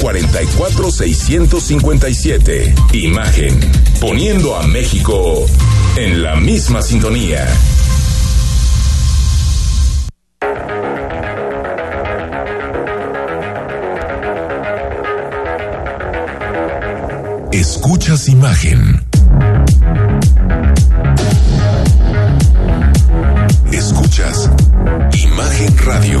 44657. Imagen. Poniendo a México en la misma sintonía. Escuchas imagen. Escuchas Imagen Radio.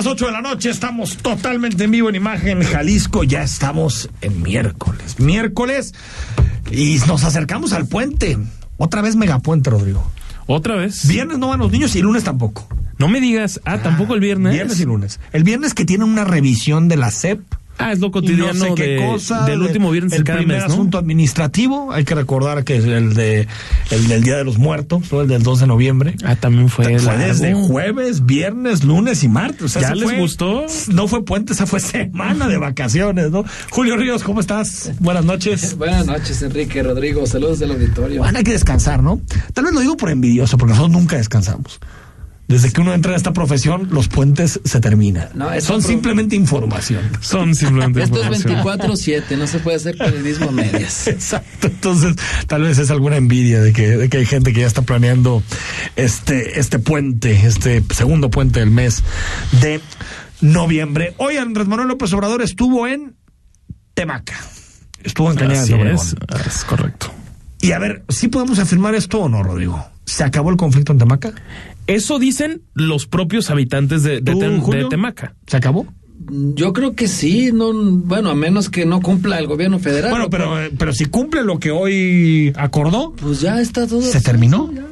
Las 8 de la noche, estamos totalmente en vivo en Imagen Jalisco, ya estamos en miércoles. Miércoles y nos acercamos al puente. Otra vez megapuente, Rodrigo. ¿Otra vez? Viernes no van los niños y lunes tampoco. No me digas, ah, tampoco el viernes. Viernes y lunes. El viernes que tiene una revisión de la CEP. Ah, es lo cotidiano no sé qué de- cosa, del de- último viernes de el cada primer mes, ¿no? asunto administrativo, hay que recordar que es el de el del Día de los Muertos, ¿no? el del 2 de noviembre. Ah, también fue, Fue largo. desde jueves, viernes, lunes y martes. O sea, ¿Ya les fue- gustó? No fue puente, esa fue semana de vacaciones, ¿no? Julio Ríos, ¿cómo estás? Buenas noches. Buenas noches, Enrique, Rodrigo, saludos del auditorio. Bueno, hay que descansar, ¿no? Tal vez lo digo por envidioso, porque nosotros nunca descansamos. Desde que uno entra en esta profesión, los puentes se terminan. No, Son simplemente información. Son simplemente Esto es información. 24-7, no se puede hacer periodismo a medias. Exacto, entonces tal vez es alguna envidia de que, de que hay gente que ya está planeando este, este puente, este segundo puente del mes de noviembre. Hoy Andrés Manuel López Obrador estuvo en Temaca, estuvo en Cañadas Así de Obregón. es, es correcto. Y a ver, ¿sí podemos afirmar esto o no, Rodrigo? ¿Se acabó el conflicto en Temaca? Eso dicen los propios habitantes de. Temaca. ¿Se acabó? Yo creo que sí, no, bueno, a menos que no cumpla el gobierno federal. Bueno, pero, eh, pero si cumple lo que hoy acordó, Pues ya está todo. ¿Se terminó? ya.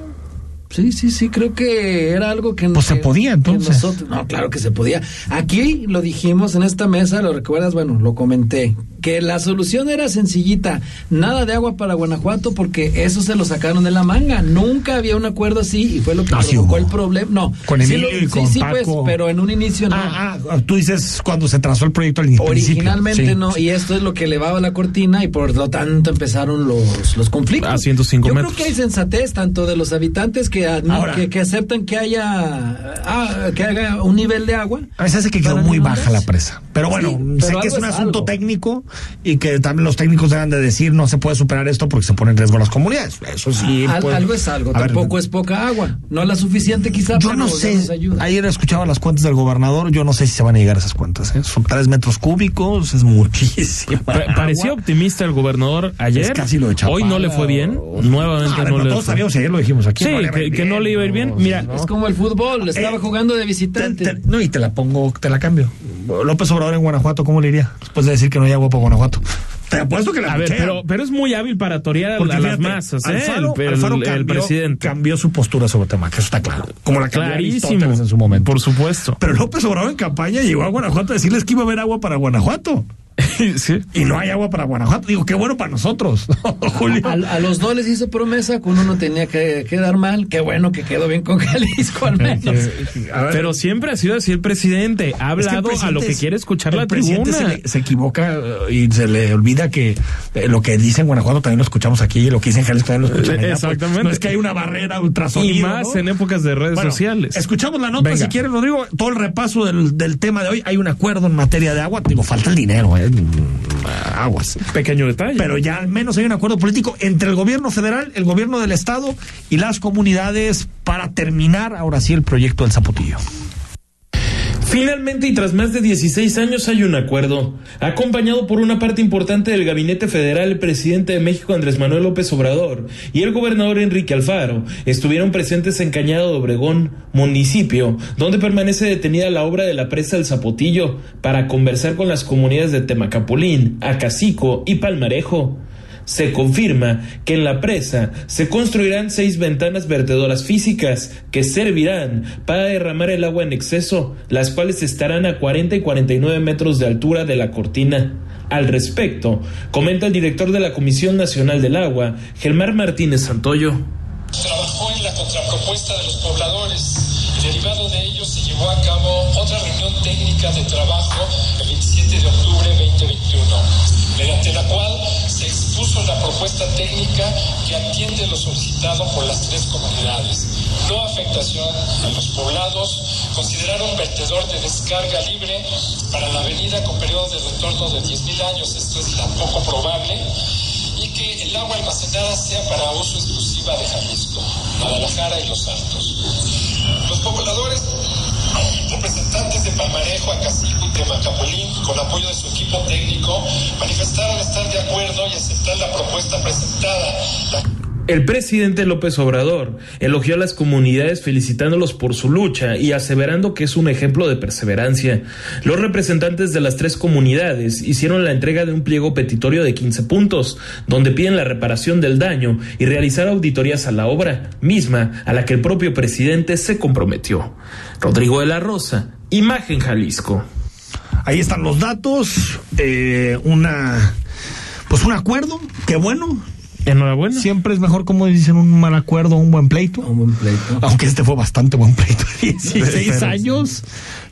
Sí, sí, sí, creo que era algo que... Pues se que- podía, que entonces. nosotros- no, claro que se podía. Aquí lo dijimos en esta mesa, lo recuerdas, bueno, lo comenté, que la solución era sencillita, nada de agua para Guanajuato porque eso se lo sacaron de la manga. Nunca había un acuerdo así y fue lo que Ah, sí provocó el problema. No, Con sí Emilio lo- y sí, con sí, Paco. pues, pero en un inicio no. Ah, ah, tú dices cuando se trazó el proyecto al. Originalmente Sí. no, y esto es lo que elevaba la cortina y por lo tanto empezaron los, los conflictos. A 105 Yo metros. creo que hay sensatez tanto de los habitantes que, admi- Ahora. que, que aceptan que haya ah, que haga un nivel de agua. A veces hace que quedó muy baja la presa. Pero bueno, Sí, sé que es un asunto algo. técnico y que también los técnicos deben de decir no se puede superar esto porque se pone en riesgo las comunidades. Eso sí. Al- pues, algo es algo, a ver, tampoco es poca agua, no la suficiente quizá. Yo pero no sé, nos ayuda. ayer escuchaba las cuentas del gobernador, yo no sé si se van a llegar a esas cuentas. ¿eh? Son tres metros cúbicos, es muchísimo. Pa- parecía optimista el gobernador ayer. Es casi lo de Hoy no le fue bien. Nuevamente no no, le todos fue. sabíamos, ayer lo dijimos aquí. Sí, no que, no le iba a ir bien. no, Mira, no. Es como el fútbol, estaba Eh, jugando de Te- visitante. te- no, y te la pongo, te la cambio. López Obrador en Guanajuato, ¿cómo le iría? Después de decir que no hay agua para Guanajuato. Te apuesto que la a ver, pero, pero es muy hábil para torear a, Porque a las fíjate, masas, ¿eh? Alfaro, el, el- Alfaro el cambió, presidente. cambió su postura sobre Temaca, eso está claro. Como la cambió Clarísimo. En su momento. Por supuesto. Pero López Obrador en campaña llegó a Guanajuato a decirles que iba a haber agua para Guanajuato. sí. Y no hay agua para Guanajuato. Digo, qué bueno para nosotros, Julio. A, a los dos les hizo promesa que uno no tenía que quedar mal. Qué bueno que quedó bien con Jalisco al menos. Pero siempre ha sido así el presidente. Ha es que el hablado a lo que quiere escuchar el la presidente tribuna. Se, le- se equivoca eh, y se le olvida que eh, lo que dice en Guanajuato también lo escuchamos aquí y lo que dice en Jalisco también lo escuchan allá, pues. Exactamente. no es que hay una barrera ultrasonido. Y más ¿no? en épocas de redes Bueno, sociales. Escuchamos la nota, Venga. si quieres, Rodrigo, todo el repaso del, del tema de hoy. Hay un acuerdo en materia de agua. Digo, falta el dinero, ¿eh? Aguas. Pequeño detalle. Pero ya al menos hay un acuerdo político entre el gobierno federal, el gobierno del estado y las comunidades para terminar ahora sí el proyecto del Zapotillo. Finalmente y tras más de 16 años hay un acuerdo, acompañado por una parte importante del gabinete federal, el presidente de México Andrés Manuel López Obrador y el gobernador Enrique Alfaro, estuvieron presentes en Cañado de Obregón, municipio, donde permanece detenida la obra de la presa del Zapotillo, para conversar con las comunidades de Temacapulín, Acacico y Palmarejo. Se confirma que en la presa se construirán seis ventanas vertedoras físicas que servirán para derramar el agua en exceso, las cuales estarán a 40 y 49 metros de altura de la cortina. Al respecto, comenta el director de la Comisión Nacional del Agua, Gelmar Martínez Santoyo. Trabajó en la contrapropuesta de los pobladores y derivado de ello se llevó a cabo otra reunión técnica de trabajo el 27 de octubre 2021, mediante la cual expuso la propuesta técnica que atiende lo solicitado por las tres comunidades. No afectación a los poblados, considerar un vertedor de descarga libre para la avenida con periodo de retorno de 10.000 años, esto es tampoco probable, y que el agua almacenada sea para uso exclusiva de Jalisco, Guadalajara y Los Altos. Los pobladores representantes de Palmarejo, Acacico y Temacapulín, con apoyo de su equipo técnico, manifestaron estar de acuerdo y aceptar la propuesta presentada. El presidente López Obrador elogió a las comunidades felicitándolos por su lucha y aseverando que es un ejemplo de perseverancia. Los representantes de las tres comunidades hicieron la entrega de un pliego petitorio de 15 puntos, donde piden la reparación del daño y realizar auditorías a la obra, misma a la que el propio presidente se comprometió. Rodrigo de la Rosa, Imagen Jalisco. Ahí están los datos, eh, una, pues un acuerdo, qué bueno, Enhorabuena. Siempre es mejor, como dicen, un mal acuerdo, un buen pleito. Un buen pleito. Aunque este fue bastante buen pleito. 16 años,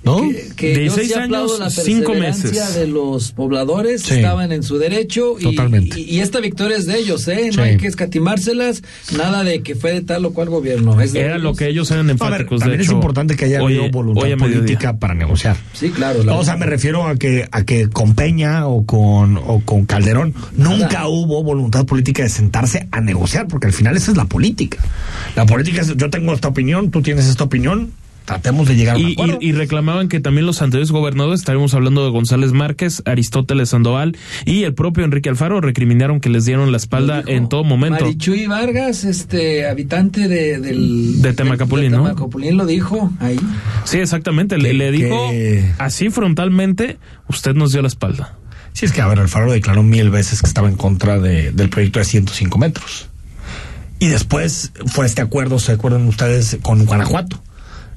¿no? Que, que 16 yo sí aplaudo años, la cinco meses. de los pobladores, Sí. estaban en su derecho y, Totalmente. y, y esta victoria es de ellos, ¿eh? No Sí. hay que escatimárselas, nada de que fue de tal o cual gobierno. Es de Era ellos. lo que ellos eran A ver, enfáticos. también de es importante que haya habido voluntad política para negociar. Sí, claro. la- O sea, me refiero a que, a que con Peña o con, o con Calderón nunca hubo voluntad política de sentarse a negociar, porque al final esa es la política. La política es, yo tengo esta opinión, tú tienes esta opinión, tratemos de llegar a un Y, acuerdo. y- y reclamaban que también los anteriores gobernadores, estaremos hablando de González Márquez, Aristóteles Sandoval y el propio Enrique Alfaro, recriminaron que les dieron la espalda en todo momento. Marichuy Vargas, este habitante de, del, De Temacapulín, de ¿no? Temacapulín lo dijo ahí. Sí, exactamente. Le, le dijo que- así frontalmente, usted nos dio la espalda. Sí, es que, a ver, Alfaro declaró mil veces que estaba en contra de- del proyecto de 105 metros. Y después fue este acuerdo, ¿se acuerdan ustedes? Con Guanajuato,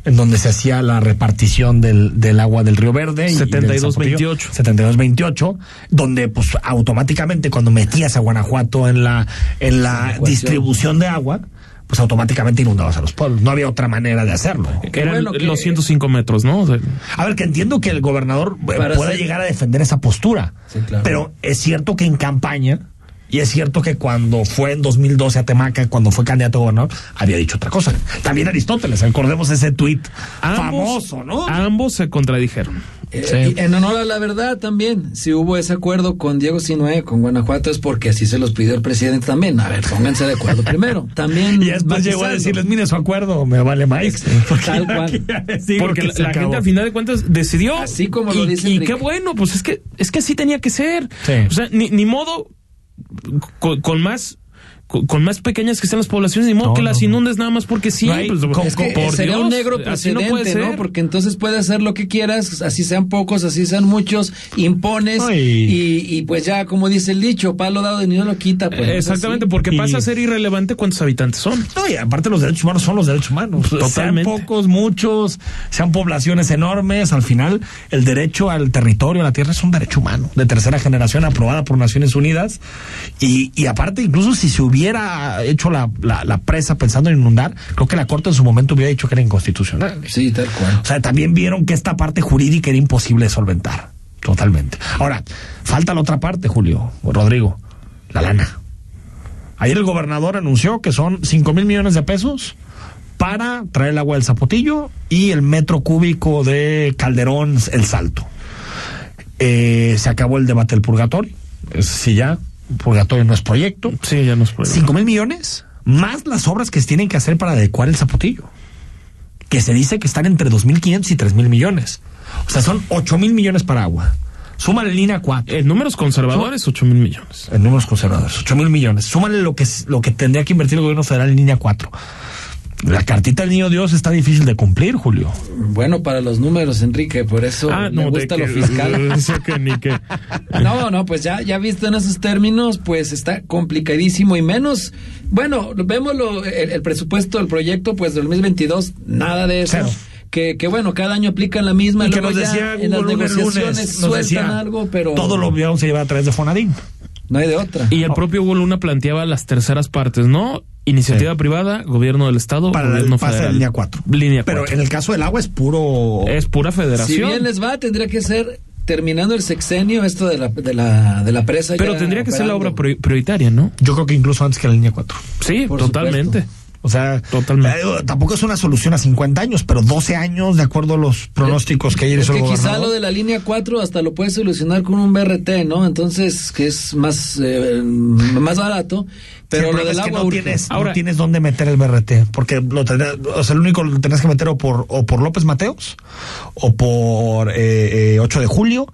en donde se hacía la repartición del, del agua del Río Verde. y del 72-28. Zapotillo, 72-28, donde pues automáticamente cuando metías a Guanajuato en la, en la Ecuación. distribución de agua, pues automáticamente inundabas a los pueblos. No había otra manera de hacerlo. Qué Eran bueno que- los 105 metros, ¿no? O sea, A ver, que entiendo que el gobernador eh, Para pueda ser- llegar a defender esa postura. Sí, claro. Pero es cierto que en campaña, y es cierto que cuando fue en 2012 a Temaca, cuando fue candidato a gobernador, había dicho otra cosa. También Aristóteles, recordemos ese tuit famoso, ¿no? Ambos se contradijeron. Eh, Sí. en honor a la verdad también, si hubo ese acuerdo con Diego Sinue, con Guanajuato, es porque así se los pidió el presidente también. A ver, pónganse de acuerdo primero. También y después llegó a decirles, mire su acuerdo, me vale más. Tal cual. Porque la, la gente al final de cuentas decidió. Así como lo dice Y qué bueno, pues es que, es que así tenía que ser. Sí. O sea, ni, ni modo, con, más. Con, con más pequeñas que sean las poblaciones, ni modo No, que no, las no. inundes nada más porque sí. No hay- pues, con- Es que por sería Dios, un negro no precedente, puede ¿no? ser. Porque entonces puedes hacer lo que quieras, así sean pocos, así sean muchos, impones No, y- pues ya, como dice el dicho, palo dado de ni no lo quita. Pues, Eh, Exactamente, así. porque Y- pasa a ser irrelevante cuántos habitantes son. No, y aparte los derechos humanos son los derechos humanos. Totalmente. Sean pocos, muchos, sean poblaciones enormes, al final el derecho al territorio, a la tierra es un derecho humano, de tercera generación aprobada por Naciones Unidas. Y, y aparte, incluso si se hubiera hecho la, la, la presa pensando en inundar, creo que la Corte en su momento hubiera dicho que era inconstitucional. Sí, tal cual. O sea, también vieron que esta parte jurídica era imposible de solventar. Totalmente. Ahora, falta la otra parte, Julio, Rodrigo, la lana. Ayer el gobernador anunció que son 5 mil millones de pesos para traer el agua del Zapotillo y el metro cúbico de Calderón, el Salto. Eh, se acabó el debate del purgatorio. Es sí ya, purgatorio no es proyecto. Sí, ya nos puede. 5 mil millones más las obras que se tienen que hacer para adecuar el zapotillo. Que se dice que están entre 2.500 y 3.000 millones. O sea, son 8 mil millones para agua. Súmale línea 4. En números conservadores, 8 mil millones. En números conservadores, 8 mil millones. Súmale lo que, es- lo que tendría que invertir el gobierno federal en línea 4. La cartita del niño Dios está difícil de cumplir, Julio. Bueno, para los números, Enrique, por eso Ah, me no, gusta que- lo fiscal. Eso que ni que. No, no, pues ya, ya visto en esos términos, pues está complicadísimo y menos, bueno, vemos lo- el, el presupuesto del proyecto, pues del 2022, nada de eso. Cero. Que, que bueno, cada año aplican la misma. Y que ya en las negociaciones lunes, sueltan decía, algo, pero todo lo vamos a llevar a través de Fonadín. No hay de otra. Y el propio Hugo Luna planteaba las terceras partes, ¿no? Iniciativa Sí. privada, gobierno del Estado, Para gobierno el federal. línea 4. Línea Pero 4. en el caso del agua es puro... Es pura si federación. bien les va, tendría que ser terminando el sexenio esto de la, de la, de la presa. pero tendría que ser la obra prioritaria, ¿no? Yo creo que incluso antes que la línea 4. Sí, Por totalmente. O sea, Totalmente. eh, tampoco es una solución a 50 años, pero 12 años, de acuerdo a los pronósticos que ayer Es hizo el que quizá lo de la línea 4 hasta lo puedes solucionar con un BRT, ¿no? Entonces, que es más, eh, más barato. Pero Sí, lo del es que agua no urge. tienes, Ahora- no tienes dónde meter el BRT, porque lo tendrás- o sea, el único lo tenés que meter o por, o por López Mateos, o por eh, eh, 8 de julio,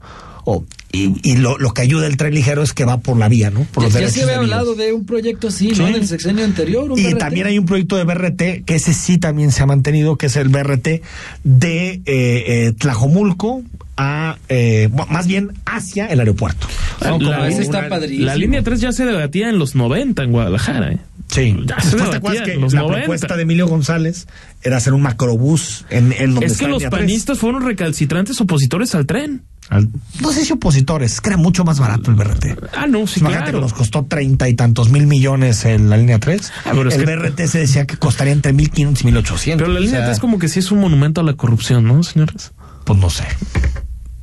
o, y, y lo, lo que ayuda el tren ligero es que va por la vía, ¿no? Por los Ya, se había hablado de un proyecto así, Sí. ¿no? En el sexenio anterior. un Y BRT. también hay un proyecto de BRT, que ese sí también se ha mantenido, que es el BRT de eh, eh, Tlajomulco a, eh, más bien hacia el aeropuerto. La- como ese está una- padrísimo. La línea 3 ya se debatía en los 90 en Guadalajara, ¿eh? Sí. Ya se Después te acuerdas que la 90. propuesta de Emilio González era hacer un macrobús en, en donde Es que los panistas fueron recalcitrantes opositores al tren. Al- no sé si opositores, es que era mucho más barato el BRT. Ah, no, sí, Imagínate claro. que nos costó treinta y tantos mil millones en la línea 3. Ah, pero es el que- BRT se decía que costaría entre 1500 y 1800. Pero la línea O sea, 3 como que sí es un monumento a la corrupción, ¿no, señores? Pues no sé.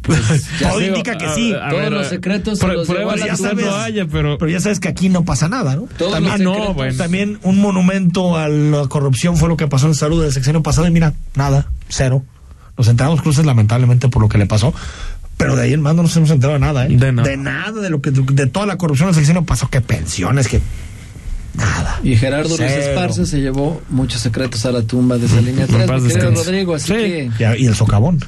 Ya Todo sé, indica que a- sí. a Todos ver, los secretos se los pruebas ya sabes, no haya, pero Pero ya sabes que aquí no pasa nada, ¿no? Todos también, los no, bueno. también un monumento a la corrupción fue lo que pasó en salud del sexenio pasado y mira, nada, cero. Nos enteramos cruces lamentablemente por lo que le pasó. Pero de ahí en más no nos hemos enterado de nada, ¿eh? De nada. De nada, de lo que de toda la corrupción del sexenio pasó, que pensiones, que nada. Y Gerardo Ruiz Cero. Esparza se llevó muchos secretos a la tumba de esa línea En 3, paz mi querido descanse. Rodrigo. Así Sí. que, y el socavón.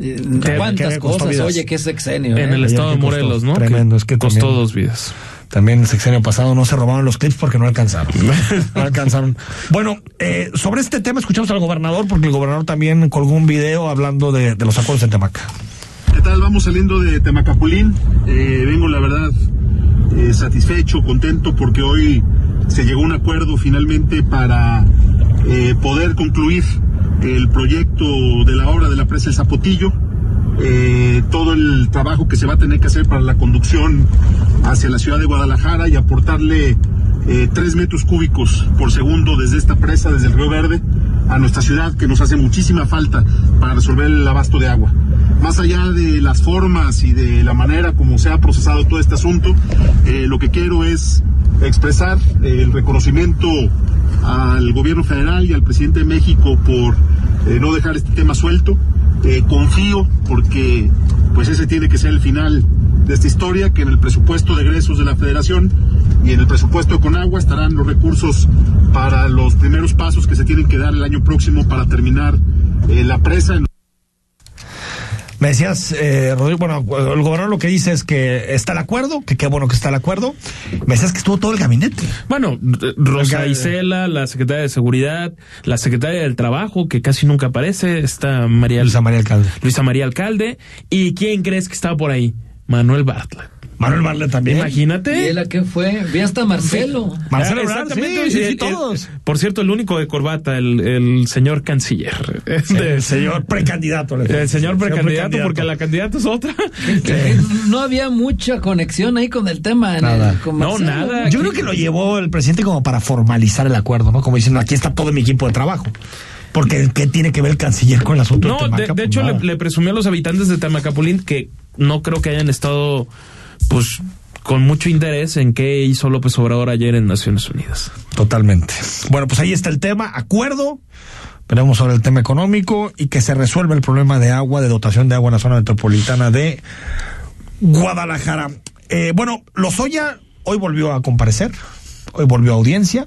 Eh, ¿cuántas cosas? vidas. Oye, qué sexenio. en ¿eh? el estado de Morelos, ¿no? tremendo, es que costó también- dos vidas. También el sexenio pasado no se robaron los clips porque no alcanzaron. No alcanzaron. Bueno, eh, sobre este tema escuchamos al gobernador porque el gobernador también colgó un video hablando de, de los acuerdos en Temaca. ¿Qué tal? Vamos saliendo de Temacapulín. Eh, vengo, la verdad, eh, satisfecho, contento, porque hoy se llegó a un acuerdo finalmente para eh, poder concluir el proyecto de la obra de la presa El Zapotillo. Eh, todo el trabajo que se va a tener que hacer para la conducción hacia la ciudad de Guadalajara y aportarle eh, tres metros cúbicos por segundo desde esta presa, desde el Río Verde, a nuestra ciudad, que nos hace muchísima falta para resolver el abasto de agua. Más allá de las formas y de la manera como se ha procesado todo este asunto, eh, lo que quiero es expresar eh, el reconocimiento al gobierno federal y al presidente de México por no dejar este tema suelto. Eh, confío porque pues ese tiene que ser el final de esta historia, que en el presupuesto de egresos de la federación y en el presupuesto de Conagua estarán los recursos para los primeros pasos que se tienen que dar el año próximo para terminar eh, la presa. Me decías, eh, Rodrigo, bueno, el gobernador lo que dice es que está el acuerdo, que qué bueno que está el acuerdo. Me decías que estuvo todo el gabinete. Bueno, eh, Rosa Isela, la secretaria de Seguridad, la secretaria del Trabajo, que casi nunca aparece, está María Luisa María Alcalde. Luisa María Alcalde. ¿Y quién crees que estaba por ahí? Manuel Bartlett. Manuel Marle también. ¿Y Imagínate. él a qué fue? Vi hasta Marcelo. Marcelo Ah, Ebrard, exactamente, sí, sí, sí, el- el- todos. por cierto, el único de corbata, el, el señor canciller. El señor precandidato. le El señor precandidato, precandidato. porque la candidata es otra. No había mucha conexión ahí con el tema. en Nada. el- con No, nada. Yo creo que lo llevó el presidente como para formalizar el acuerdo, ¿no? Como diciendo, aquí está todo mi equipo de trabajo. Porque, ¿qué tiene que ver el canciller con el asunto No, de de, Temaca? de Pues hecho le, le presumió a los habitantes de Tamacapulín que no creo que hayan estado, pues, con mucho interés en qué hizo López Obrador ayer en Naciones Unidas. Totalmente. Bueno, pues ahí está el tema, acuerdo. Veremos sobre el tema económico y que se resuelva el problema de agua, de dotación de agua en la zona metropolitana de Guadalajara. Eh, bueno, Lozoya hoy volvió a comparecer, hoy volvió a audiencia.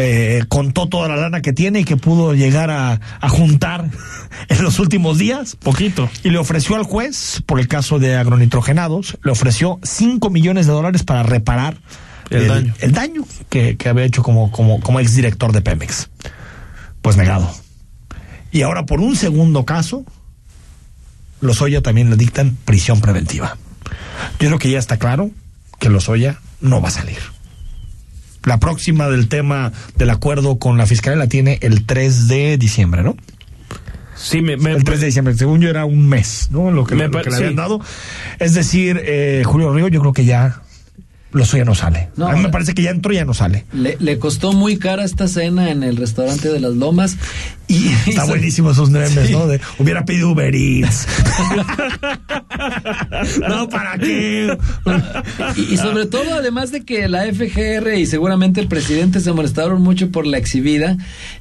Eh, contó toda la lana que tiene y que pudo llegar a, a juntar en los últimos días. Poquito. Y le ofreció al juez, por el caso de agronitrogenados, le ofreció 5 millones de dólares para reparar El daño. el daño que, que había hecho como, como, como exdirector de Pemex. pues negado. Y ahora por un segundo caso, los Oya también le dictan prisión preventiva. Yo creo que ya está claro que los Oya no va a salir. La próxima del tema del acuerdo con la fiscalía la tiene el 3 de diciembre, ¿no? Sí, me, me- el 3 de diciembre, según yo era un mes, ¿no? Lo que, Me lo que le sí. habían dado. Es decir, eh, Julio Río, yo creo que ya los Oya no sale. No, a mí me eh. parece que ya entró y ya no sale. Le, le costó muy cara esta cena en el restaurante de las Lomas y Está buenísimo esos memes, Sí. ¿no? De, hubiera pedido Uber Eats. no, ¿para qué? Y, y sobre todo, además de que la FGR y seguramente el presidente se molestaron mucho por la exhibida,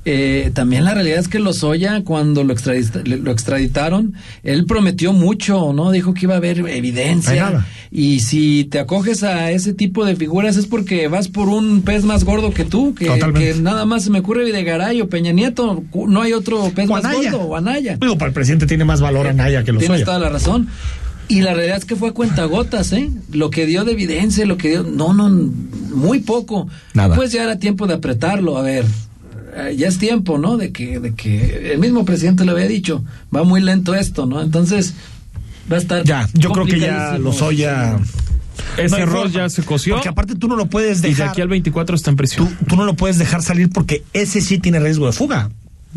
eh, también la realidad es que Lozoya, cuando lo, extradita- lo extraditaron, él prometió mucho, ¿no? Dijo que iba a haber No evidencia. Y si te acoges a ese tipo de figuras es porque vas por un pez más gordo que tú, que, nada más se me ocurre Videgaray o Peña Nieto, cu- no hay otro pez más gordo, o Anaya. Digo, para el presidente tiene más valor Anaya que los Tienes toda la razón. Y la realidad es que fue a cuentagotas, ¿eh? Lo que dio de evidencia, lo que dio. No, no, muy poco. Nada. Pues ya era tiempo de apretarlo. A ver, eh, ya es tiempo, ¿no? De que, de que el mismo presidente lo había dicho. Va muy lento esto, ¿no? Entonces, va a estar. Ya, yo creo que ya complicadísimo. los Oya. ese no error ya se coció. Porque aparte tú no lo puedes Y de dejar. aquí al 24 está en prisión. tú, tú no lo puedes dejar salir porque ese sí tiene riesgo de fuga.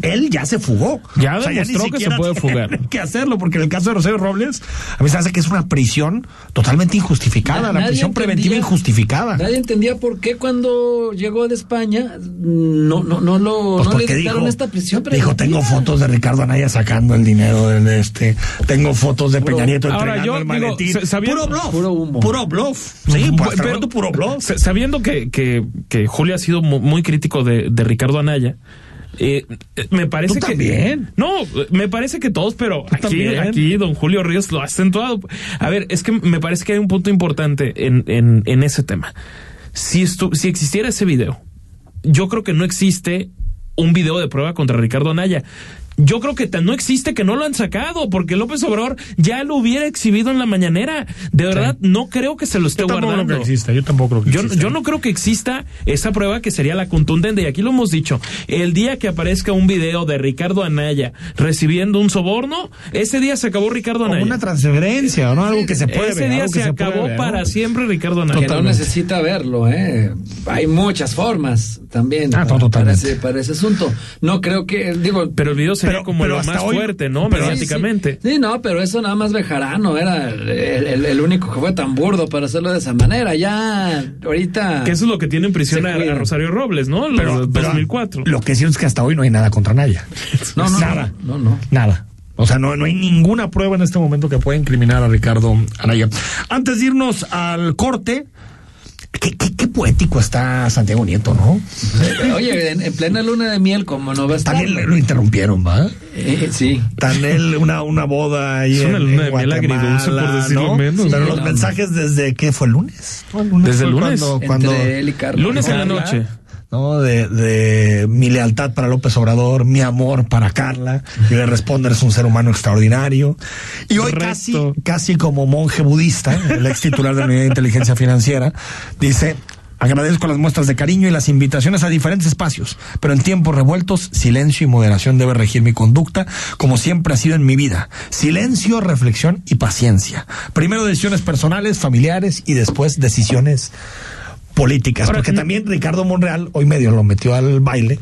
Él ya se fugó. Ya ni demostró que se puede fugar. que hacerlo, porque en el caso de Rosario Robles, a mí se hace que es una prisión totalmente injustificada, Na- la prisión preventiva injustificada. Nadie entendía por qué cuando llegó de España no, no, no lo Pues no le porque dictaron dijo, esta prisión dijo, tengo preventiva". fotos de Ricardo Anaya sacando el dinero de este, tengo fotos de Puro- Peña Nieto Ahora, entregando yo el maletín. sabiendo- puro bluff. Puro humo. Puro bluff. Sí, pues, puro bluff. sa- Sabiendo que, que, que Julio ha sido mu- muy crítico de, de Ricardo Anaya, eh, eh, me parece ¿Tú que. también? No, me parece que todos, pero aquí, también? aquí don Julio Ríos lo ha acentuado. A ver, es que me parece que hay un punto importante en, en, en ese tema. Si, estu- si existiera ese video, yo creo que no existe un video de prueba contra Ricardo Anaya. Yo creo que tan no existe que no lo han sacado, porque López Obrador ya lo hubiera exhibido en la mañanera. De verdad, no creo que se lo esté Yo tampoco creo guardando. que exista, yo tampoco creo que Yo, exista. yo no creo que exista esa prueba que sería la contundente. Y aquí lo hemos dicho. El día que aparezca un video de Ricardo Anaya recibiendo un soborno, ese día se acabó Ricardo Anaya. una transferencia, ¿no? Algo que se puede ese día algo que se puede acabó ver, ¿no? para siempre Ricardo Anaya. que no necesita verlo, ¿eh? Hay muchas formas también Ah, para, para ese, para ese asunto. No creo que, digo, Pero el video sería Pero- como pero lo hasta más hoy- fuerte, ¿no? pero- Mediáticamente. Sí, sí, no, pero eso nada más Bejarano era el, el- el único que fue tan burdo para hacerlo de esa manera. Ya, ahorita. Que eso es lo que tiene en prisión a, Rosario Robles, ¿no? Los Pero, pero 2004. Lo que sí es que hasta hoy no hay nada contra Naya. No, no, nada. no, no, no. Nada. O sea, no, no hay ninguna prueba en este momento que pueda incriminar a Ricardo Anaya. Antes de irnos al corte, qué, qué- qué poético está Santiago Nieto, ¿no? Oye, en, en plena luna de miel, como no va a estar. También lo interrumpieron, ¿va? Eh, sí. Tan él, una, una boda ahí Es una en, luna en de miel agridulce, por decirlo ¿no? menos. Pero los no. mensajes desde, ¿qué fue? ¿El lunes? ¿No? El Desde el fue lunes. Cuando, Entre él y Carlos. Lunes en la noche. ¿No? De, de mi lealtad para López Obrador, mi amor para Carla, y le responde, eres un ser humano extraordinario. Y hoy casi, casi como monje budista, el ex titular de la Unidad de Inteligencia Financiera, dice, agradezco las muestras de cariño y las invitaciones a diferentes espacios, pero en tiempos revueltos, silencio y moderación debe regir mi conducta, como siempre ha sido en mi vida. Silencio, reflexión y paciencia. Primero decisiones personales, familiares y después decisiones políticas, Ahora, porque no- también Ricardo Monreal hoy medio lo metió al baile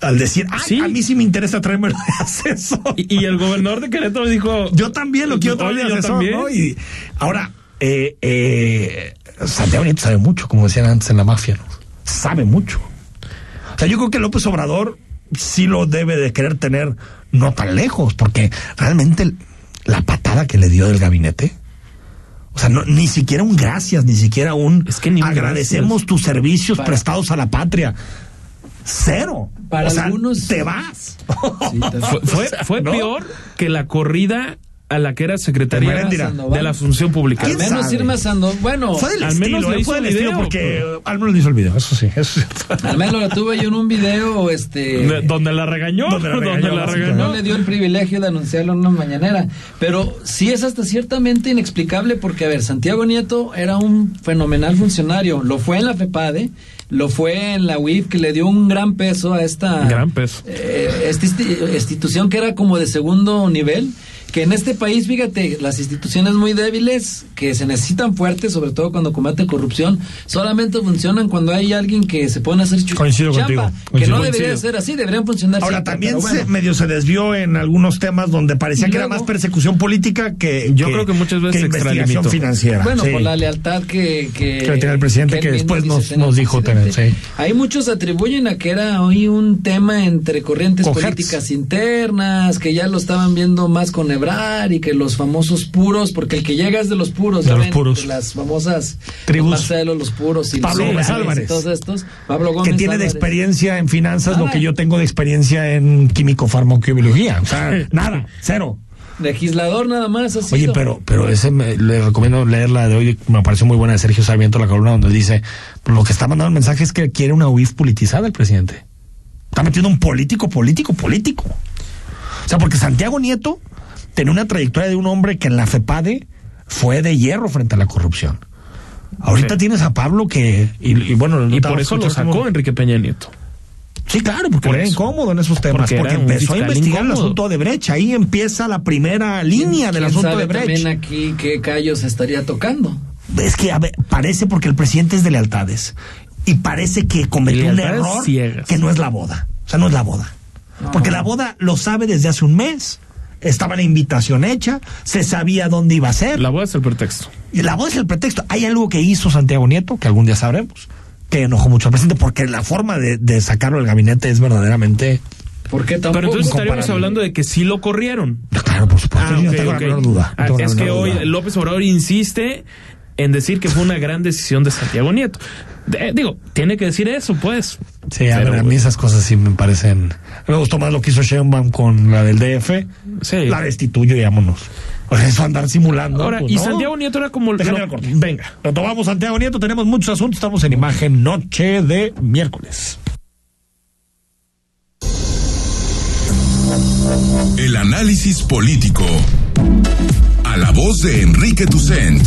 al decir, Ay, Sí. a mí sí me interesa traerme de asesor. Y, y el gobernador de Querétaro dijo... Yo también lo quiero traer de asesor. ¿no? Y ahora, eh, eh, Santiago Nieto sabe mucho, como decían antes en la mafia, ¿no? Sabe mucho. O sea, yo creo que López Obrador sí lo debe de querer tener no tan lejos, porque realmente la patada que le dio del gabinete, o sea, no, ni siquiera un gracias, ni siquiera un Es que ni un agradecemos gracias. tus servicios Para- prestados a la patria. Cero. Para o sea, algunos- te vas. Sí, Fue, fue, fue ¿No? peor que la corrida a la que era secretaria de la función pública. Al ¿Quién menos sabe? Irma Sandoval, bueno, Fue del Al estilo, menos le hizo fue del video, porque pero- al menos le hizo el video, eso sí. Eso sí. al menos lo tuve yo en un video, este... De- donde la regañó, Donde la donde regañó, la no le dio el privilegio de anunciarlo en una mañanera. Pero sí es hasta ciertamente inexplicable porque, a ver, Santiago Nieto era un fenomenal funcionario. Lo fue en la FEPADE, lo fue en la UIF, que le dio un gran peso a esta, Gran peso. eh, esta insti- institución que era como de segundo nivel. Que en este país, fíjate, las instituciones muy débiles, que se necesitan fuertes, sobre todo cuando combaten corrupción, solamente funcionan cuando hay alguien que se pone a hacer Coincido chamba, contigo, que no debería Coincido. ser así, deberían funcionar Ahora siempre, también bueno. se, medio se desvió en algunos temas donde parecía que era más persecución política que Yo creo que muchas veces que investigación financiera. Bueno, Sí. por la lealtad que... Que, Que tiene el presidente, que después nos- el dijo tener, sí. Hay muchos atribuyen a que era hoy un tema entre corrientes políticas internas, que ya lo estaban viendo más con Y que los famosos puros, porque el que llega es de los puros, De ya los ven, puros. de las famosas Tribus. los Marcelo, los puros y Pablo los Gómez Álvarez y todos estos. Pablo Gómez que tiene de experiencia en finanzas lo que yo tengo de experiencia en químico farmacobiología. O sea, nada, cero. Legislador nada más. ha Oye, pero, pero ese me- le recomiendo leer la de hoy, me pareció muy buena de Sergio Sarmiento, la columna donde dice, pues, lo que está mandando el mensaje es que quiere una UIF politizada el presidente. Está metiendo un político, político, político. O sea, porque Santiago Nieto tenía una trayectoria de un hombre que en la FEPADE fue de hierro frente a la corrupción. Ahorita Sí. tienes a Pablo que, y, y bueno, Y por eso lo sacó Enrique Peña Nieto. Sí, claro, porque Por era eso. incómodo en esos temas, Porque empezó a investigar el asunto de Brecht. Ahí empieza la primera línea del ¿Quién asunto sabe de Brecht. también aquí qué callos estaría tocando. Es que a ver, parece porque el presidente es de lealtades. Y parece que cometió un error ciegas. que no es la boda. O sea, no es la boda. Porque la boda lo sabe desde hace un mes. Estaba la invitación hecha, se sabía dónde iba a ser. La voy a hacer pretexto. Y la boda es el pretexto. Hay algo que hizo Santiago Nieto, que algún día sabremos, que enojó mucho al presidente, porque la forma de, de sacarlo del gabinete es verdaderamente. ¿Por qué tampoco? Pero entonces estaríamos hablando de que sí lo corrieron. Claro, por supuesto. Ah, yo no tengo la menor duda. no Ah, es que hoy. López Obrador insiste en decir que fue una gran decisión de Santiago Nieto. De- digo, tiene que decir eso, pues. Sí, a Pero, ver, a mí esas cosas sí me parecen. Me gustó más lo que hizo Sheinbaum con la del DF. Sí. La destituyo y vámonos. O sea, eso andar simulando. Ahora, pues, y no. Santiago Nieto era como... Déjame lo- corte. Venga. Retomamos Santiago Nieto, tenemos muchos asuntos, estamos en imagen noche de miércoles. El análisis político. A la voz de Enrique Tucent.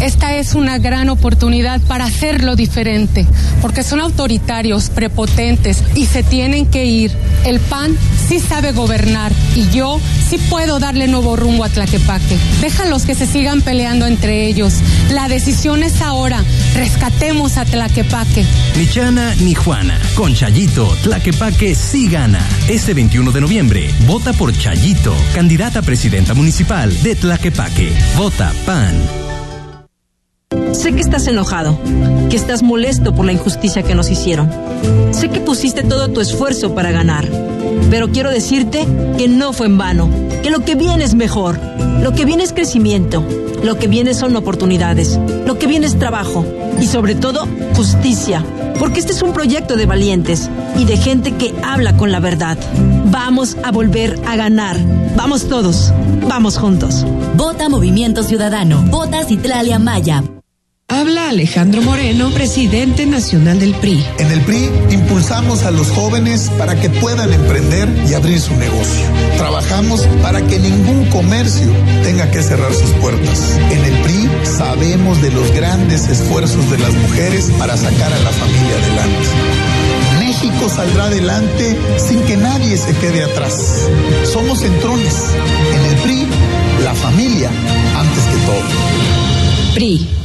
Esta es una gran oportunidad para hacerlo diferente, porque son autoritarios, prepotentes y se tienen que ir. El PAN sí sabe gobernar y yo sí puedo darle nuevo rumbo a Tlaquepaque. Déjalos que se sigan peleando entre ellos. La decisión es ahora. Rescatemos a Tlaquepaque. Ni Chana ni Juana. Con Chayito, Tlaquepaque sí gana. Este 21 de noviembre, vota por Chayito, candidata a presidenta municipal de Tlaquepaque. Vota PAN. Sé que estás enojado, que estás molesto por la injusticia que nos hicieron. Sé que pusiste todo tu esfuerzo para ganar, pero quiero decirte que no fue en vano, que lo que viene es mejor, lo que viene es crecimiento, lo que viene son oportunidades, lo que viene es trabajo y sobre todo justicia, porque este es un proyecto de valientes y de gente que habla con la verdad. Vamos a volver a ganar. Vamos todos, vamos juntos. Vota Movimiento Ciudadano. Vota Citlalia Maya. Habla Alejandro Moreno, presidente nacional del PRI. En el PRI impulsamos a los jóvenes para que puedan emprender y abrir su negocio. Trabajamos para que ningún comercio tenga que cerrar sus puertas. En el PRI sabemos de los grandes esfuerzos de las mujeres para sacar a la familia adelante. México saldrá adelante sin que nadie se quede atrás. Somos centrones. En el PRI, la familia antes que todo. PRI.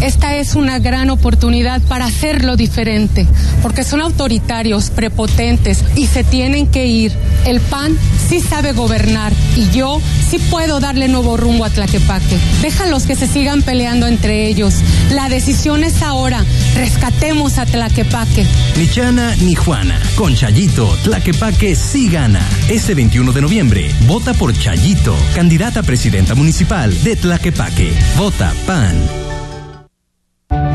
Esta es una gran oportunidad para hacerlo diferente, porque son autoritarios, prepotentes y se tienen que ir. El PAN sí sabe gobernar y yo sí puedo darle nuevo rumbo a Tlaquepaque. Déjalos que se sigan peleando entre ellos. La decisión es ahora. Rescatemos a Tlaquepaque. Ni Chana ni Juana. Con Chayito, Tlaquepaque sí gana. Este 21 de noviembre, vota por Chayito, candidata a presidenta municipal de Tlaquepaque. Vota PAN.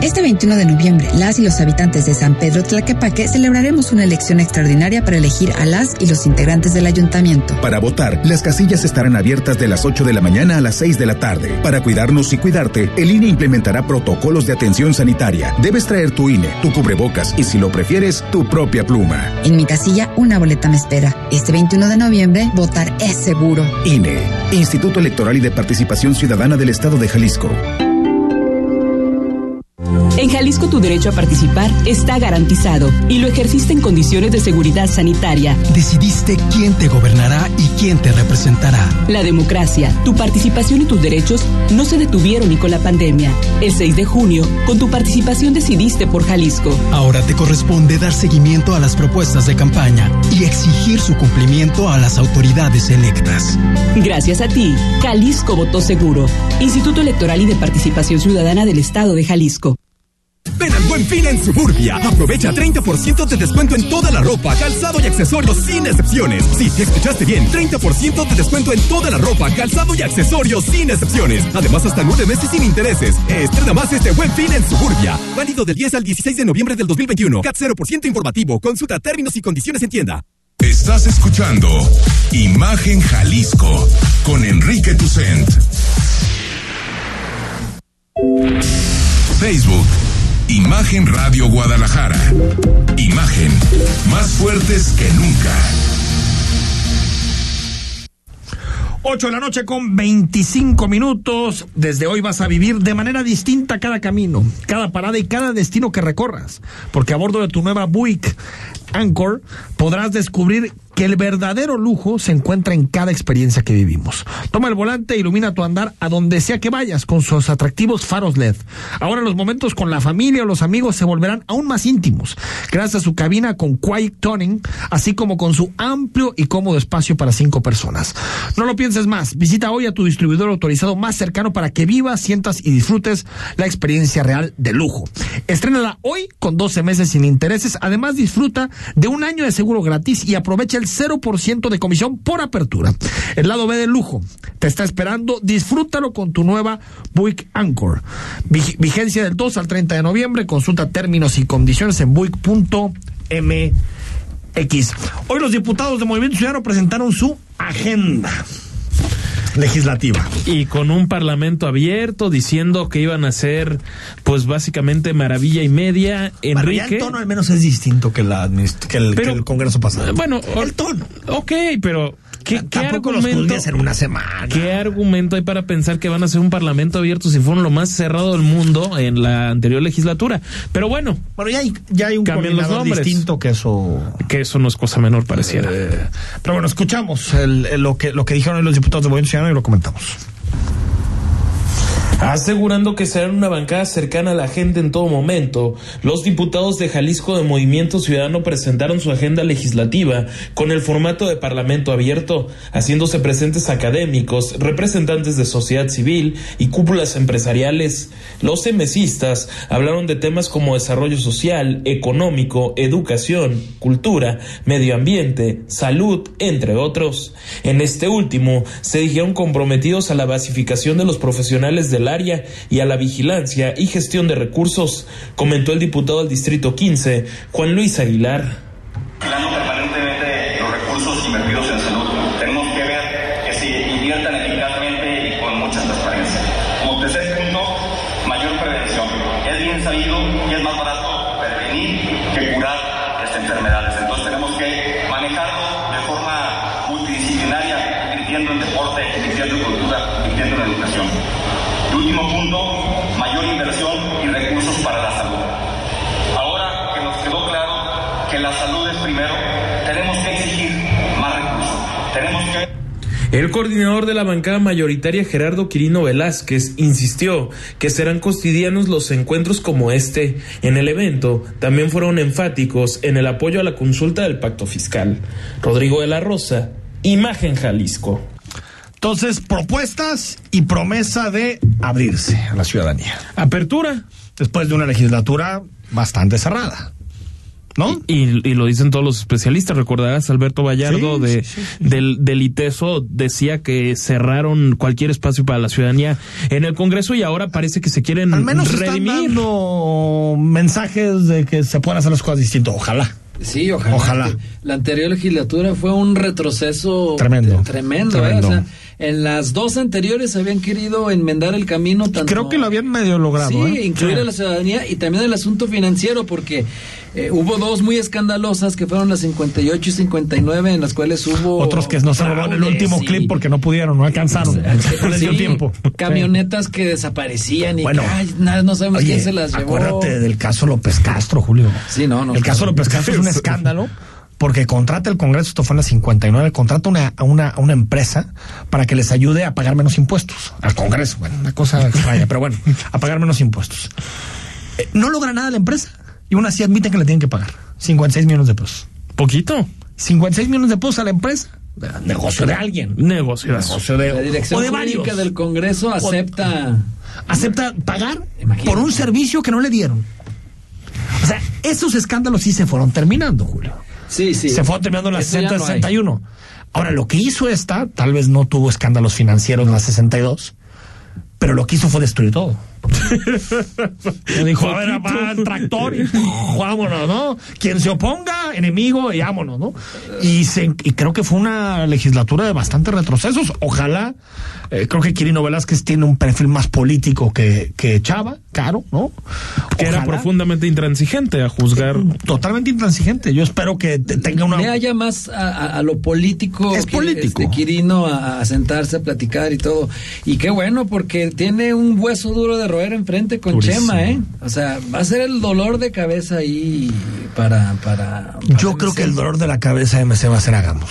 Este 21 de noviembre, las y los habitantes de San Pedro Tlaquepaque celebraremos una elección extraordinaria para elegir a las y los integrantes del ayuntamiento. Para votar, las casillas estarán abiertas de las 8 de la mañana a las 6 de la tarde. Para cuidarnos y cuidarte, el INE implementará protocolos de atención sanitaria. Debes traer tu INE, tu cubrebocas y si lo prefieres, tu propia pluma. En mi casilla, una boleta me espera. Este 21 de noviembre, votar es seguro. INE, Instituto Electoral y de Participación Ciudadana del Estado de Jalisco. Jalisco tu derecho a participar está garantizado y lo ejerciste en condiciones de seguridad sanitaria. Decidiste quién te gobernará y quién te representará. La democracia, tu participación y tus derechos no se detuvieron ni con la pandemia. El 6 de junio, con tu participación decidiste por Jalisco. Ahora te corresponde dar seguimiento a las propuestas de campaña y exigir su cumplimiento a las autoridades electas. Gracias a ti, Jalisco votó seguro. Instituto Electoral y de Participación Ciudadana del Estado de Jalisco. Ven al buen fin en Suburbia. Aprovecha 30% de descuento en toda la ropa, calzado y accesorios sin excepciones. Sí, te escuchaste bien. 30% de descuento en toda la ropa, calzado y accesorios sin excepciones. Además, hasta nueve meses sin intereses. Estrena más este buen fin en Suburbia. Válido del 10 al 16 de noviembre del 2021. CAT 0% informativo. Consulta términos y condiciones en tienda. Estás escuchando Imagen Jalisco con Enrique Tucent. Facebook Imagen Radio Guadalajara. Imagen más fuertes que nunca. 8 de la noche con 25 minutos. Desde hoy vas a vivir de manera distinta cada camino, cada parada y cada destino que recorras. Porque a bordo de tu nueva Buick Anchor podrás descubrir que el verdadero lujo se encuentra en cada experiencia que vivimos. Toma el volante e ilumina tu andar a donde sea que vayas con sus atractivos faros LED. Ahora los momentos con la familia o los amigos se volverán aún más íntimos, gracias a su cabina con Quiet Toning, así como con su amplio y cómodo espacio para cinco personas. No lo pienses más, visita hoy a tu distribuidor autorizado más cercano para que vivas, sientas y disfrutes la experiencia real de lujo. Estrénala hoy con 12 meses sin intereses, además disfruta de un año de seguro gratis y aprovecha el 0% de comisión por apertura. El lado B del lujo te está esperando. Disfrútalo con tu nueva Buick Anchor. vigencia del 2 al 30 de noviembre. Consulta términos y condiciones en buick.mx. Hoy los diputados de Movimiento Ciudadano presentaron su agenda legislativa. Y con un parlamento abierto diciendo que iban a ser, pues básicamente maravilla y media. Enrique. el tono al menos es distinto que, la, que, el, que el Congreso pasado. Bueno, el tono. Ok, pero ¿Qué, ¿qué argumento, en una semana. ¿Qué argumento hay para pensar que van a ser un parlamento abierto si fueron lo más cerrado del mundo en la anterior legislatura? Pero bueno. Bueno, ya hay, ya hay un coordinador distinto que eso... Que eso no es cosa menor, pareciera. Eh, pero bueno, escuchamos lo, que, lo que dijeron los diputados de Movimiento Ciudadano y lo comentamos asegurando que serán una bancada cercana a la gente en todo momento. Los diputados de Jalisco de Movimiento Ciudadano presentaron su agenda legislativa con el formato de Parlamento abierto, haciéndose presentes académicos, representantes de sociedad civil y cúpulas empresariales. Los emesistas hablaron de temas como desarrollo social, económico, educación, cultura, medio ambiente, salud, entre otros. En este último, se dijeron comprometidos a la basificación de los profesionales del área y a la vigilancia y gestión de recursos, comentó el diputado del Distrito 15, Juan Luis Aguilar. El coordinador de la bancada mayoritaria, Gerardo Quirino Velázquez, insistió que serán cotidianos los encuentros como este. En el evento también fueron enfáticos en el apoyo a la consulta del pacto fiscal. Rodrigo de la Rosa, Imagen Jalisco. Entonces, propuestas y promesa de abrirse a la ciudadanía. Apertura. Después de una legislatura bastante cerrada. ¿no? Y, y, lo dicen todos los especialistas. Recordarás, Alberto Vallardo Sí, de, sí. Del, del ITESO decía que cerraron cualquier espacio para la ciudadanía en el Congreso y ahora parece que se quieren Al menos están redimir. dando mensajes de que se pueden hacer las cosas distintas. Ojalá. Sí, ojalá. Ojalá. La anterior legislatura fue un retroceso Tremendo. t- tremendo, ¿eh? Tremendo. O sea, en las dos anteriores habían querido enmendar el camino tanto Creo que lo habían medio logrado. Sí, ¿eh? incluir Sí. a la ciudadanía y también el asunto financiero, porque eh, hubo dos muy escandalosas que fueron las 58 y 59, en las cuales hubo. Otros que no se robaron el último y- clip porque no pudieron, no alcanzaron. No les dio Sí, tiempo. Camionetas que desaparecían y Bueno. que, ay, nada, no sabemos Oye, quién se las llevó. acuérdate del caso López Castro, Julio. Sí, no, no. El caso López Castro es un escándalo porque contrata el Congreso, esto fue en la 59, contrata una, a, una, a una empresa para que les ayude a pagar menos impuestos al Congreso. Bueno, una cosa extraña, pero bueno, a pagar menos impuestos. Eh, no logra nada la empresa y aún así admiten que le tienen que pagar 56 millones de pesos. Poquito. 56 millones de pesos a la empresa. Negocio de alguien. Negocio. Negocio de, La dirección o de varios. del Congreso acepta. acepta pagar por un servicio que no le dieron. O sea, esos escándalos sí se fueron terminando, Julio. Sí, sí. Se fueron terminando en la Eso ya 60 no hay. 61. Ahora, lo que hizo esta, tal vez no tuvo escándalos financieros en la 62, pero lo que hizo fue destruir todo. Dijo, a ver, va el tractor y vámonos, ¿no? Quien se oponga, enemigo, y vámonos, ¿no? Y, se, y creo que fue una legislatura de bastantes retrocesos. Ojalá, eh, creo que Quirino Velázquez tiene un perfil más político que, que Chava, caro, ¿no? Que era profundamente intransigente a juzgar. Totalmente intransigente. Yo espero que te- tenga una... Le haya más a, a- a lo político. Es que, político. este, Quirino a, a sentarse a platicar y todo. Y qué bueno, porque tiene un hueso duro de roer enfrente con Durísimo. Chema, ¿eh? O sea, va a ser el dolor de cabeza ahí para. para, Yo creo que el dolor de la cabeza de MC va a ser Hagamos.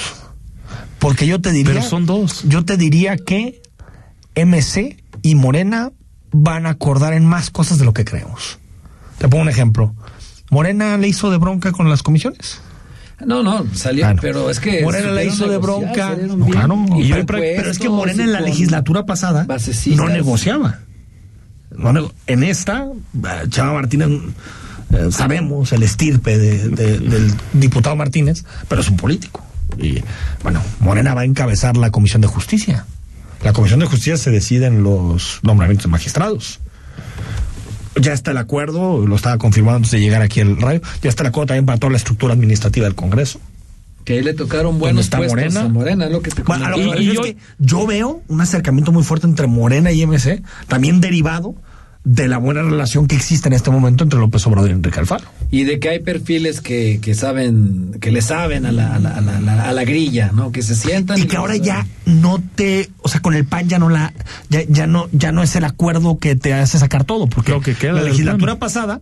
Porque yo te diría. Pero son dos. Yo te diría que MC y Morena van a acordar en más cosas de lo que creemos. Te pongo un ejemplo. Morena le hizo de bronca con las comisiones. No, no, salió, Claro. pero es que. Morena le supieron hizo de bronca. No, claro. Y yo- pero es que Morena en la legislatura pasada basecitas. no negociaba. No nego- en esta, eh, Chava Martínez, eh, sabemos el estirpe de- de- del diputado Martínez, pero es un político. Y bueno, Morena va a encabezar la Comisión de Justicia. La Comisión de Justicia se decide en los nombramientos de magistrados. Ya está el acuerdo, lo estaba confirmando antes de llegar aquí el radio, ya está el acuerdo también para toda la estructura administrativa del Congreso. Que ahí le tocaron ¿Dónde buenos está puestos Morena? a Morena, es lo que te Bueno, lo que es que yo veo un acercamiento muy fuerte entre Morena y MC, también derivado de la buena relación que existe en este momento entre López Obrador y Enrique Alfaro. Y de que hay perfiles que, que saben, que le saben a la, a la, a la- a la- a la grilla, ¿no? Que se sientan. Y que ahora ya no te, o sea, con el PAN ya no la, ya, ya no, ya no es el acuerdo que te hace sacar todo, porque Lo que queda la legislatura pasada,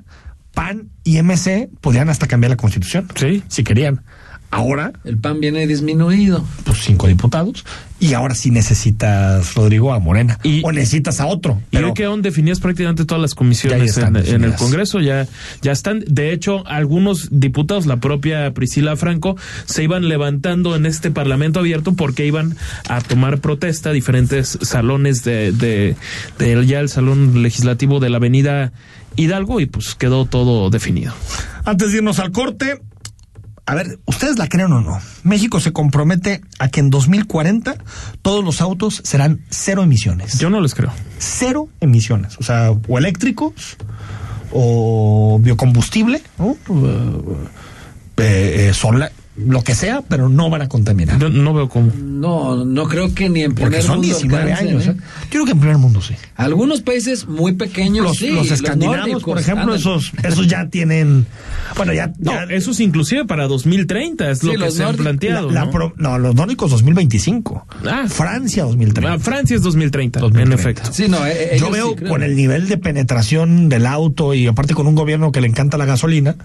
PAN y MC podían hasta cambiar la constitución. Sí. Si querían. Ahora, El PAN viene disminuido. pues cinco diputados, y ahora sí necesitas, Rodrigo, a Morena. Y- o necesitas a otro. Y hoy quedaron definidas prácticamente todas las comisiones en, en el. Congreso, ya, ya están. De hecho, algunos diputados, la propia Priscila Franco, se iban levantando en este Parlamento abierto porque iban a tomar protesta a diferentes salones de, de, de ya el salón legislativo de la Avenida Hidalgo y pues quedó todo definido. Antes de irnos al corte, a ver, ¿ustedes la creen o no? México se compromete a que en 2040 todos los autos serán cero emisiones. Yo no les creo. Cero emisiones. O sea, o eléctricos o biocombustible, ¿no? Eh, eh, sola- lo que sea, pero no van a contaminar. Yo no veo cómo. No, no creo que ni en Porque primer son mundo 19 alcancen, años. ¿eh? ¿eh? Yo creo que en primer mundo sí. Algunos países muy pequeños, Los, sí, los escandinavos, nórdicos, por ejemplo, ándale. esos, esos ya tienen. Bueno, ya. No, ya- eso es inclusive para 2030, es Sí, lo que los se han planteado. la ¿no? pro- no, los nórdicos 2025. Ah. Francia 2030. Ah, Francia es 2030, 2030. en efecto. Sí, no, eh, Yo veo sí con el nivel de penetración del auto y aparte con un gobierno que le encanta la gasolina,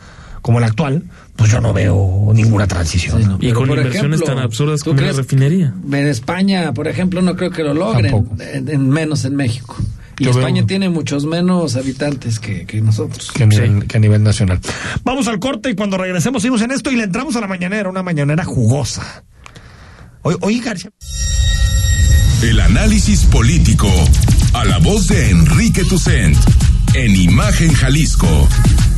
como el actual, pues yo no veo ninguna transición. Sí, no. Y Pero, con inversiones ejemplo, tan absurdas ¿tú como crees- refinería. En España, por ejemplo, no creo que lo logren, en, en menos en México. Y Yo España veo- tiene muchos menos habitantes que, que nosotros. Que a, nivel, que a nivel nacional. Vamos al corte y cuando regresemos seguimos en esto y le entramos a la mañanera, una mañanera jugosa. Oye, García. El análisis político. A la voz de Enrique Tucent. En Imagen Jalisco.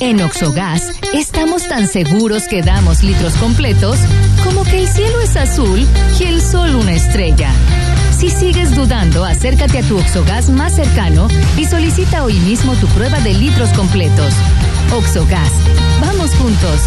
En Oxogas estamos tan seguros que damos litros completos como que el cielo es azul y el sol una estrella. Si sigues dudando, acércate a tu Oxogas más cercano y solicita hoy mismo tu prueba de litros completos. Oxogas, vamos juntos.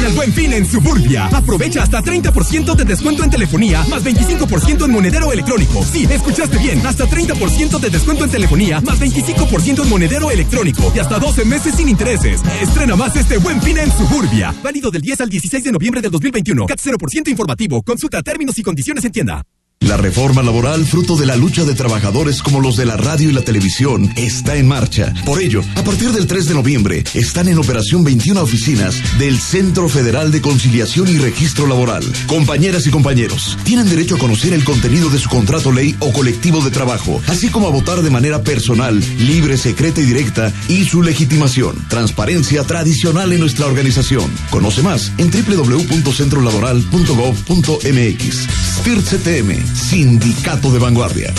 Ven al buen fin en Suburbia. Aprovecha hasta 30% de descuento en telefonía, más 25% en monedero electrónico. Sí, escuchaste bien. Hasta 30% de descuento en telefonía, más 25% en monedero electrónico. Y hasta 12 meses sin intereses. Estrena más este buen fin en Suburbia. Válido del 10 al 16 de noviembre del 2021. CAT 0% informativo. Consulta términos y condiciones en tienda. La reforma laboral, fruto de la lucha de trabajadores como los de la radio y la televisión, está en marcha. Por ello, a partir del 3 de noviembre, están en operación 21 oficinas del Centro Federal de Conciliación y Registro Laboral. Compañeras y compañeros, tienen derecho a conocer el contenido de su contrato ley o colectivo de trabajo, así como a votar de manera personal, libre, secreta y directa, y su legitimación. Transparencia tradicional en nuestra organización. Conoce más en www.centrolaboral.gov.mx. SPIRT CTM, Sindicato de Vanguardia.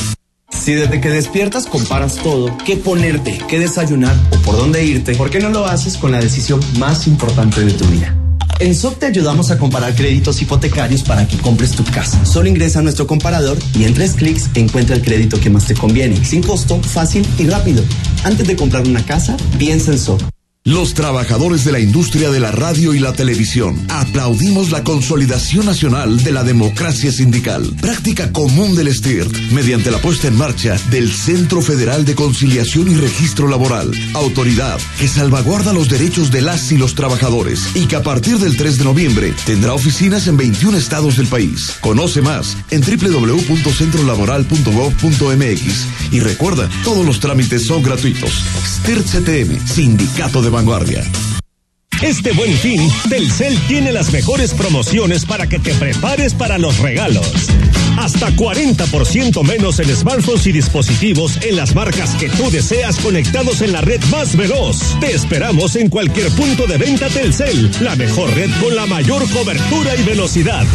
Si desde que despiertas comparas todo, qué ponerte, qué desayunar o por dónde irte, ¿por qué no lo haces con la decisión más importante de tu vida? En SOP te ayudamos a comparar créditos hipotecarios para que compres tu casa. Solo ingresa a nuestro comparador y en tres clics encuentra el crédito que más te conviene, sin costo, fácil y rápido. Antes de comprar una casa, piensa en SOP. Los trabajadores de la industria de la radio y la televisión aplaudimos la consolidación nacional de la democracia sindical, práctica común del STIRT, mediante la puesta en marcha del Centro Federal de Conciliación y Registro Laboral, autoridad que salvaguarda los derechos de las y los trabajadores y que a partir del 3 de noviembre tendrá oficinas en 21 estados del país. Conoce más en www.centrolaboral.gov.mx y recuerda, todos los trámites son gratuitos. STIRT CTM, Sindicato de vanguardia. Este buen fin, Telcel tiene las mejores promociones para que te prepares para los regalos. Hasta 40% menos en smartphones y dispositivos en las marcas que tú deseas conectados en la red más veloz. Te esperamos en cualquier punto de venta Telcel, la mejor red con la mayor cobertura y velocidad.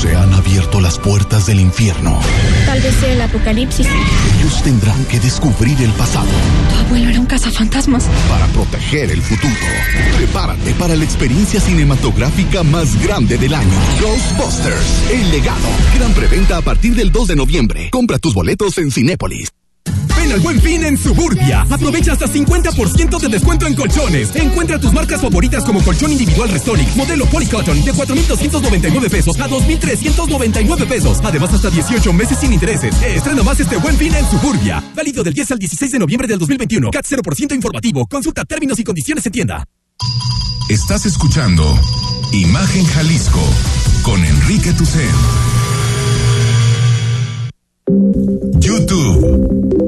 Se han abierto las puertas del infierno. Tal vez sea el apocalipsis. Ellos tendrán que descubrir el pasado. Tu abuelo era un cazafantasmas. Para proteger el futuro. Prepárate para la experiencia cinematográfica más grande del año. Ghostbusters, El Legado. Gran preventa a partir del 2 de noviembre. Compra tus boletos en Cinépolis. Ven al buen fin en Suburbia. Aprovecha hasta 50% de descuento en colchones. Encuentra tus marcas favoritas como colchón individual Restonic, modelo Polycotton de 4,299 pesos a 2,399 pesos. Además, hasta 18 meses sin intereses. Estrena más este buen fin en Suburbia. Válido del 10 al 16 de noviembre del 2021. CAT 0% informativo. Consulta términos y condiciones en tienda. Estás escuchando Imagen Jalisco con Enrique Tucen. YouTube.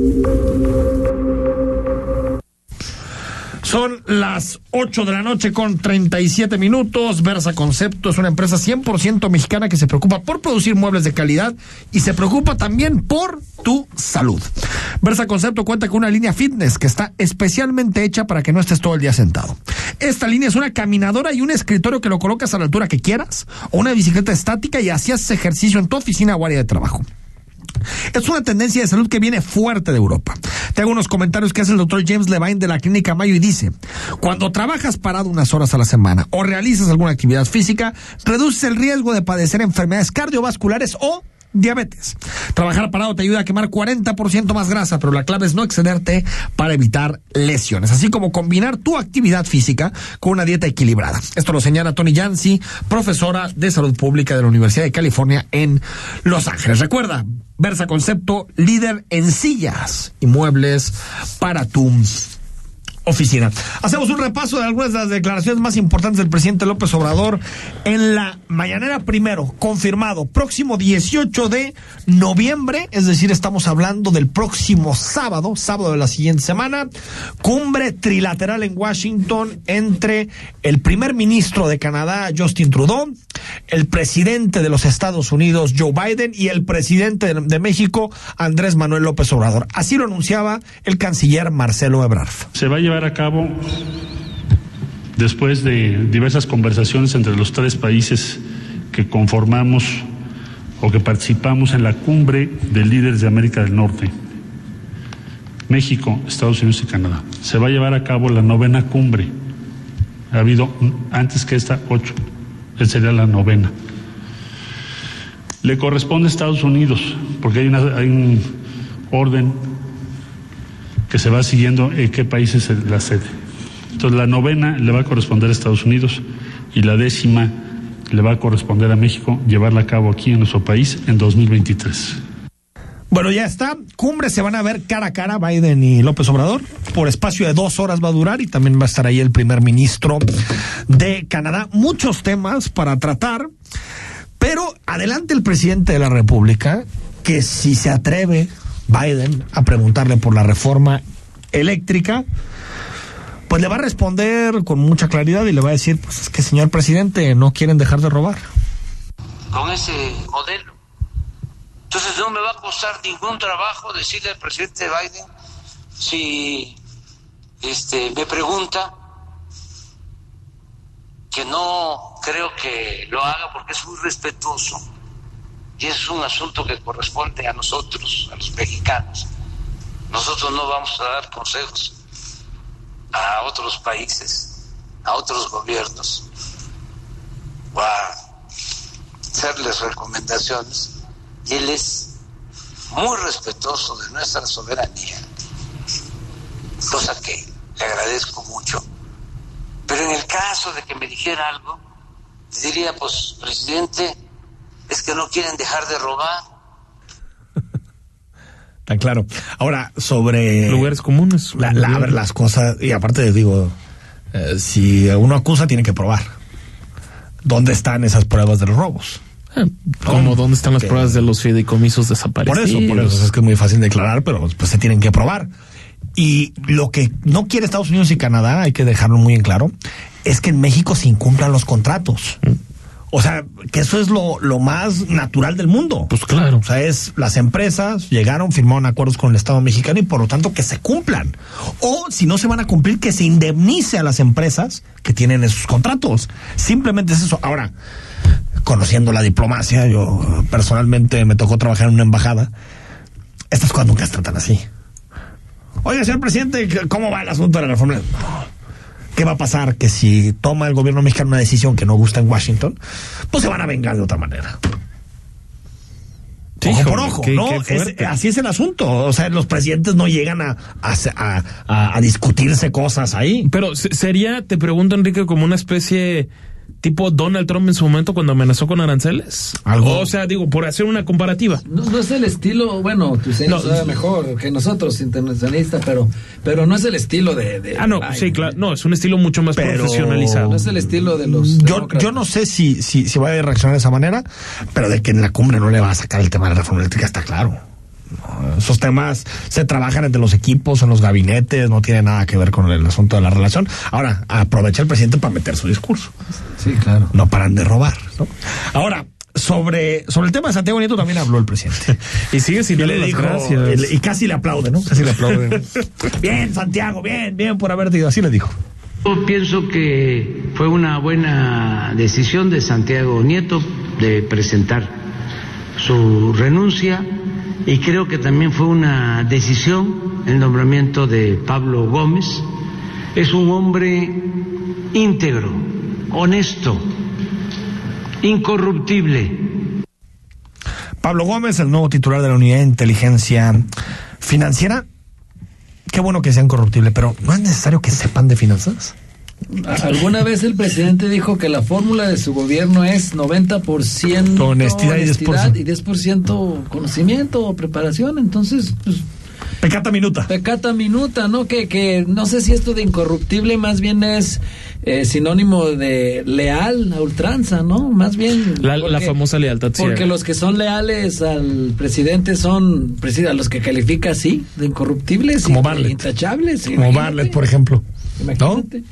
Son las 8 de la noche con 37 minutos. Versa Concepto es una empresa 100% mexicana que se preocupa por producir muebles de calidad y se preocupa también por tu salud. Versa Concepto cuenta con una línea fitness que está especialmente hecha para que no estés todo el día sentado. Esta línea es una caminadora y un escritorio que lo colocas a la altura que quieras o una bicicleta estática y así haces ejercicio en tu oficina o área de trabajo. Es una tendencia de salud que viene fuerte de Europa. Te hago unos comentarios que hace el doctor James Levine de la Clínica Mayo y dice, cuando trabajas parado unas horas a la semana o realizas alguna actividad física, reduces el riesgo de padecer enfermedades cardiovasculares o diabetes. Trabajar parado te ayuda a quemar 40% más grasa, pero la clave es no excederte para evitar lesiones, así como combinar tu actividad física con una dieta equilibrada. Esto lo señala Tony Yancy, profesora de salud pública de la Universidad de California en Los Ángeles. Recuerda, Versa Concepto, líder en sillas y muebles para tu oficina. Hacemos un repaso de algunas de las declaraciones más importantes del presidente López Obrador en la mañanera primero, confirmado, próximo 18 de noviembre, es decir, estamos hablando del próximo sábado, sábado de la siguiente semana, cumbre trilateral en Washington entre el primer ministro de Canadá, Justin Trudeau, el presidente de los Estados Unidos, Joe Biden, y el presidente de, México, Andrés Manuel López Obrador. Así lo anunciaba el canciller Marcelo Ebrard. Se va a llevar a cabo después de diversas conversaciones entre los tres países que conformamos o que participamos en la cumbre de líderes de América del Norte, México, Estados Unidos y Canadá. Se va a llevar a cabo la novena cumbre. Ha habido antes que esta ocho. Esta sería la novena. Le corresponde a Estados Unidos, porque hay, una, hay un orden que se va siguiendo en qué país es la sede. Entonces la novena le va a corresponder a Estados Unidos y la décima le va a corresponder a México llevarla a cabo aquí en nuestro país en 2023. Bueno, ya está. Cumbre se van a ver cara a cara Biden y López Obrador. Por espacio de dos horas va a durar y también va a estar ahí el primer ministro de Canadá. Muchos temas para tratar. Pero adelante el presidente de la República, que si se atreve Biden a preguntarle por la reforma eléctrica, pues le va a responder con mucha claridad y le va a decir, pues es que señor presidente, no quieren dejar de robar. Con ese modelo. Entonces no me va a costar ningún trabajo decirle al presidente Biden si este, me pregunta que no creo que lo haga porque es muy respetuoso y es un asunto que corresponde a nosotros, a los mexicanos. Nosotros no vamos a dar consejos a otros países, a otros gobiernos, o a hacerles recomendaciones. Y él es muy respetuoso de nuestra soberanía, cosa que le agradezco mucho. Pero en el caso de que me dijera algo, diría, pues, presidente, es que no quieren dejar de robar. Tan claro. Ahora, sobre... Lugares comunes. La, la, a ver, las cosas, y aparte digo, eh, si uno acusa, tiene que probar. ¿Dónde están esas pruebas de los robos? Eh, como dónde están las que- pruebas de los fideicomisos desaparecidos. Por eso, por eso es que es muy fácil declarar, pero pues se tienen que probar. Y lo que no quiere Estados Unidos y Canadá, hay que dejarlo muy en claro, es que en México se incumplan los contratos. O sea, que eso es lo, lo más natural del mundo. Pues claro. O sea, es las empresas llegaron, firmaron acuerdos con el Estado mexicano y por lo tanto que se cumplan. O si no se van a cumplir, que se indemnice a las empresas que tienen esos contratos. Simplemente es eso. Ahora, conociendo la diplomacia, yo personalmente me tocó trabajar en una embajada. Estas cosas nunca se tratan así. Oiga, señor presidente, ¿cómo va el asunto de la reforma? ¿Qué va a pasar? Que si toma el gobierno mexicano una decisión que no gusta en Washington, pues se van a vengar de otra manera. Sí, ojo por ojo, qué- ¿no? qué Es- fuerte. así es el asunto. O sea, los presidentes no llegan a, a, a- a- a discutirse cosas ahí. Pero se- sería, te pregunto, Enrique, como una especie tipo Donald Trump en su momento cuando amenazó con aranceles. Algo. O sea, digo, por hacer una comparativa. No, no es el estilo, bueno, tu señor No, sabe mejor que nosotros, internacionalistas, pero, pero no es el estilo de. de Ah, no, Biden. sí, claro. No, es un estilo mucho más Pero- profesionalizado. No es el estilo de los. Yo, yo no sé si, si, si va a reaccionar de esa manera, pero de que en la cumbre no le va a sacar el tema de la reforma eléctrica está claro. Esos temas se trabajan entre los equipos, en los gabinetes, no tiene nada que ver con el asunto de la relación. Ahora, aprovecha el presidente para meter su discurso. Sí, claro. No paran de robar. ¿no? Ahora, sobre, sobre el tema de Santiago Nieto también habló el presidente. Y sigue sin darle le las gracias. y casi le aplaude, ¿no? Casi le aplaude. bien, Santiago, bien, bien por haberte ido. Así le dijo. Yo pienso que fue una buena decisión de Santiago Nieto de presentar su renuncia y creo que también fue una decisión el nombramiento de Pablo Gómez. Es un hombre íntegro, honesto, incorruptible. Pablo Gómez, el nuevo titular de la Unidad de Inteligencia Financiera. Qué bueno que sean corruptibles, pero ¿no es necesario que sepan de finanzas? Alguna vez el presidente dijo que la fórmula de su gobierno es 90% Honestidad y 10%. y 10% conocimiento o preparación. Entonces, pues, Pecata minuta. Pecata minuta, ¿no? Que, que no sé si esto de incorruptible más bien es eh, sinónimo de leal a ultranza, ¿no? Más bien. La, la famosa lealtad Porque ciega. los que son leales al presidente son a los que califica así, de incorruptibles, Como y- intachables. Como imagínate. Bartlett, por ejemplo. ¿No? Imagínate.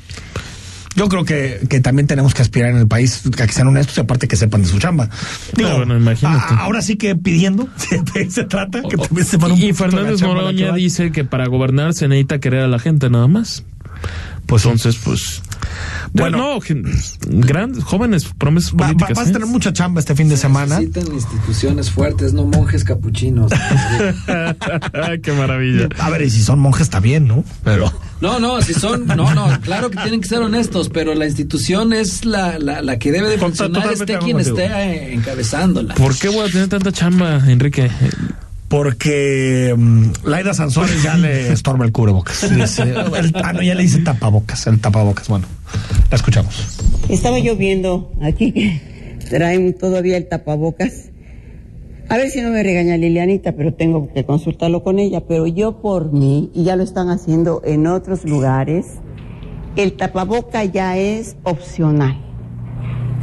Yo creo que, que también tenemos que aspirar en el país a que sean honestos y aparte que sepan de su chamba. Digo, bueno, imagínate. a- ahora sí que pidiendo, de se trata, que también sepan un Y Fernández Moroña dice que para gobernar se necesita querer a la gente nada más. Pues entonces, pues. Bueno. no, grandes, jóvenes promesas Va- políticas. vas a ¿eh? tener mucha chamba este fin de semana. Necesitan instituciones fuertes, no monjes capuchinos. Qué maravilla. A ver, y si son monjes está bien, ¿no? Pero. No, no, si son, no, no, claro que tienen que ser honestos, pero la institución es la, la, la que debe de funcionar, totalmente esté quien acuerdo esté contigo. eh, encabezándola. ¿Por qué voy a tener tanta chamba, Enrique? Porque mm, Laida Sansores ya le estorba el cubrebocas. Dice, el- ah, no, ya le dice tapabocas, el tapabocas. Bueno, la escuchamos. Estaba yo viendo aquí que traen todavía el tapabocas. A ver si no me regaña Lilianita, pero tengo que consultarlo con ella. Pero yo por mí, y ya lo están haciendo en otros lugares, el tapaboca ya es opcional.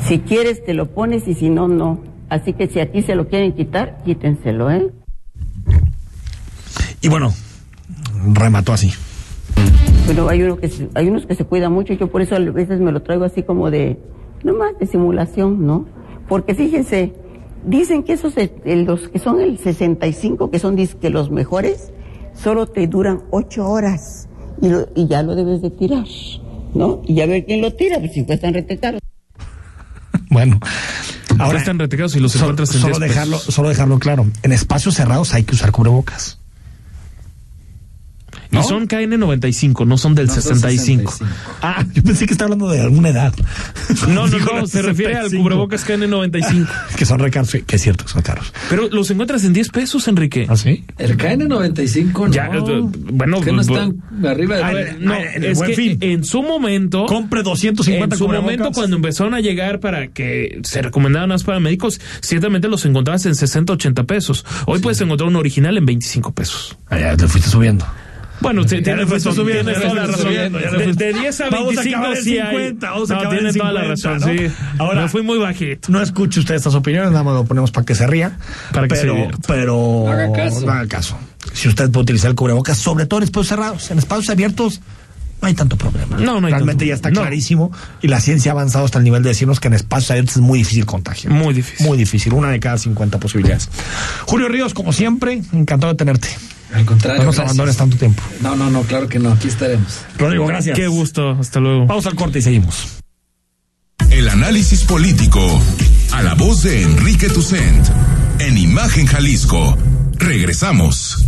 Si quieres te lo pones y si no, no. Así que si aquí se lo quieren quitar, quítenselo, ¿eh? Y bueno, remató así. Pero hay, uno que se- hay unos que se cuidan mucho, yo por eso a veces me lo traigo así como de, nomás de simulación, ¿no? Porque fíjense, dicen que esos, eh, los que son el 65, que son que los mejores, solo te duran ocho horas y, lo- y ya lo debes de tirar, ¿no? Y a ver quién lo tira, pues si cuestan rete caro. Bueno, Ahora están retecados y los solo, encuentras en solo 10 pesos. dejarlo, solo dejarlo claro. En espacios cerrados hay que usar cubrebocas. Y son KN95, no son del No, son 65. 65. Ah, yo pensé que estaba hablando de alguna edad. No, no, no, se refiere al 65. cubrebocas KN95. Que son recaros, sí, que es cierto, que son caros. Pero los encuentras en 10 pesos, Enrique. ¿Ah, sí? El KN95 no. Ya, eh, bueno, que no están arriba de... A ver, no, en el es que Fin. en su momento. Compre 250 En su cubrebocas. momento, cuando empezaron a llegar para que se recomendaban más para médicos, ciertamente los encontrabas en 60, 80 pesos. Hoy puedes encontrar un original en 25 pesos. Ah, ya te fuiste subiendo. Bueno, tienes fuiste razón, subiendo, toda la fuiste razón. subiendo, De, de 10 a Vamos a 25 acabar en sí hay. 50, vamos a no, acabar en tienes toda la 50, razón, ¿no? sí. Ahora- Me fui muy bajito. No escuche usted estas opiniones, nada más lo ponemos para que se ría. Para que se pero, divierta. pero No haga caso. no haga caso. Si usted puede utilizar el cubrebocas, sobre todo en espacios cerrados, en espacios abiertos, no hay tanto problema. No, no hay Realmente tanto- ya está no. clarísimo y la ciencia ha avanzado hasta el nivel de decirnos que en espacios abiertos es muy difícil contagio. Muy difícil. Muy difícil, una de cada 50 posibilidades. Julio Ríos, como siempre, encantado de tenerte. Al contrario, No nos gracias. abandones tanto tiempo. No, no, no, claro que no, aquí estaremos. Rodrigo, gracias. Qué gusto. Hasta luego. Vamos al corte y seguimos. El análisis político. A la voz de Enrique Tucent. En Imagen Jalisco. Regresamos.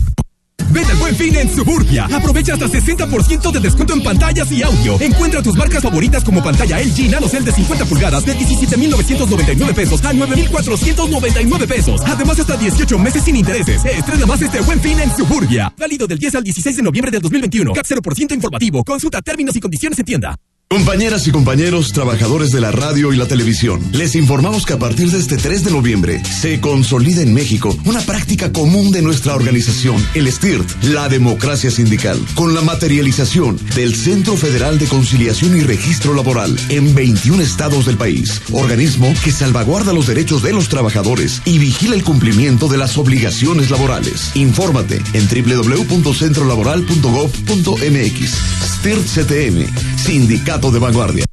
Ven al buen fin en Suburbia. Aprovecha hasta 60% de descuento en pantallas y audio. Encuentra tus marcas favoritas como pantalla LG NanoCell de 50 pulgadas de 17,999 pesos a 9,499 pesos. Además, hasta 18 meses sin intereses. Estrena más este buen fin en Suburbia. Válido del 10 al 16 de noviembre del 2021. CAT 0% informativo. Consulta términos y condiciones en tienda. Compañeras y compañeros trabajadores de la radio y la televisión, les informamos que a partir de este 3 de noviembre se consolida en México una práctica común de nuestra organización, el STIRT, la democracia sindical, con la materialización del Centro Federal de Conciliación y Registro Laboral en 21 estados del país, organismo que salvaguarda los derechos de los trabajadores y vigila el cumplimiento de las obligaciones laborales. Infórmate en www.centrolaboral.gov.mx. STIRT CTM, Sindicato de Vanguardia.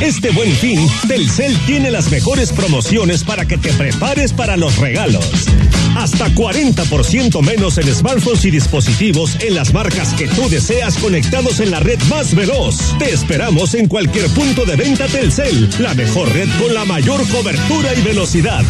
Este buen fin, Telcel tiene las mejores promociones para que te prepares para los regalos. Hasta 40% menos en smartphones y dispositivos en las marcas que tú deseas conectados en la red más veloz. Te esperamos en cualquier punto de venta Telcel, la mejor red con la mayor cobertura y velocidad.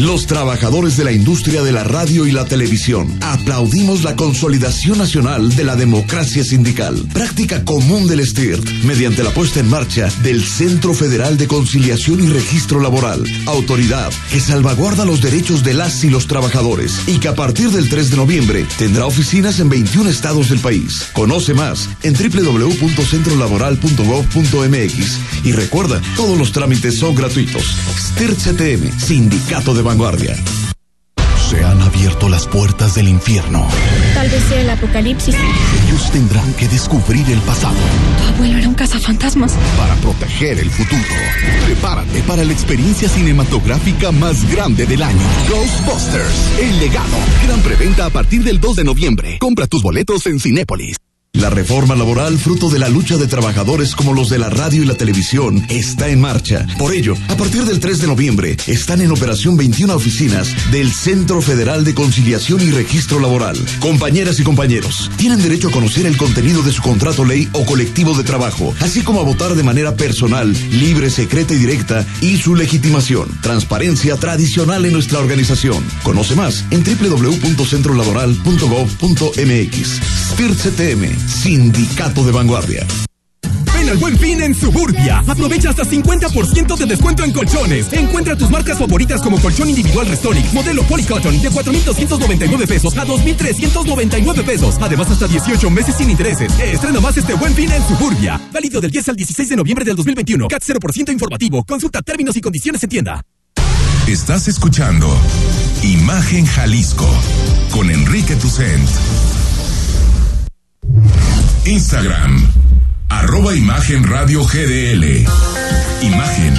Los trabajadores de la industria de la radio y la televisión aplaudimos la consolidación nacional de la democracia sindical, práctica común del STIRT, mediante la puesta en marcha del Centro Federal de Conciliación y Registro Laboral, autoridad que salvaguarda los derechos de las y los trabajadores y que a partir del 3 de noviembre tendrá oficinas en 21 estados del país. Conoce más en www.centrolaboral.gov.mx y recuerda, todos los trámites son gratuitos. STIRT CTM, Sindicato de Vanguardia. Se han abierto las puertas del infierno. Tal vez sea el apocalipsis. Ellos tendrán que descubrir el pasado. Tu abuelo era un cazafantasmas. Para proteger el futuro. Prepárate para la experiencia cinematográfica más grande del año. Ghostbusters, El Legado. Gran preventa a partir del 2 de noviembre. Compra tus boletos en Cinépolis. La reforma laboral, fruto de la lucha de trabajadores como los de la radio y la televisión, está en marcha. Por ello, a partir del 3 de noviembre, están en operación 21 oficinas del Centro Federal de Conciliación y Registro Laboral. Compañeras y compañeros, tienen derecho a conocer el contenido de su contrato ley o colectivo de trabajo, así como a votar de manera personal, libre, secreta y directa, y su legitimación. Transparencia tradicional en nuestra organización. Conoce más en www.centrolaboral.gov.mx. CTM, Sindicato de Vanguardia. Ven al buen fin en Suburbia. Aprovecha hasta 50% de descuento en colchones. Encuentra tus marcas favoritas como colchón individual Restonic, modelo Polycotton de 4,299 pesos a 2,399 pesos. Además, hasta 18 meses sin intereses. Estrena más este buen fin en Suburbia. Válido del 10 al 16 de noviembre del 2021. CAT 0% informativo. Consulta términos y condiciones en tienda. Estás escuchando Imagen Jalisco con Enrique Tucent. Instagram, arroba Imagen Radio GDL. Imagen,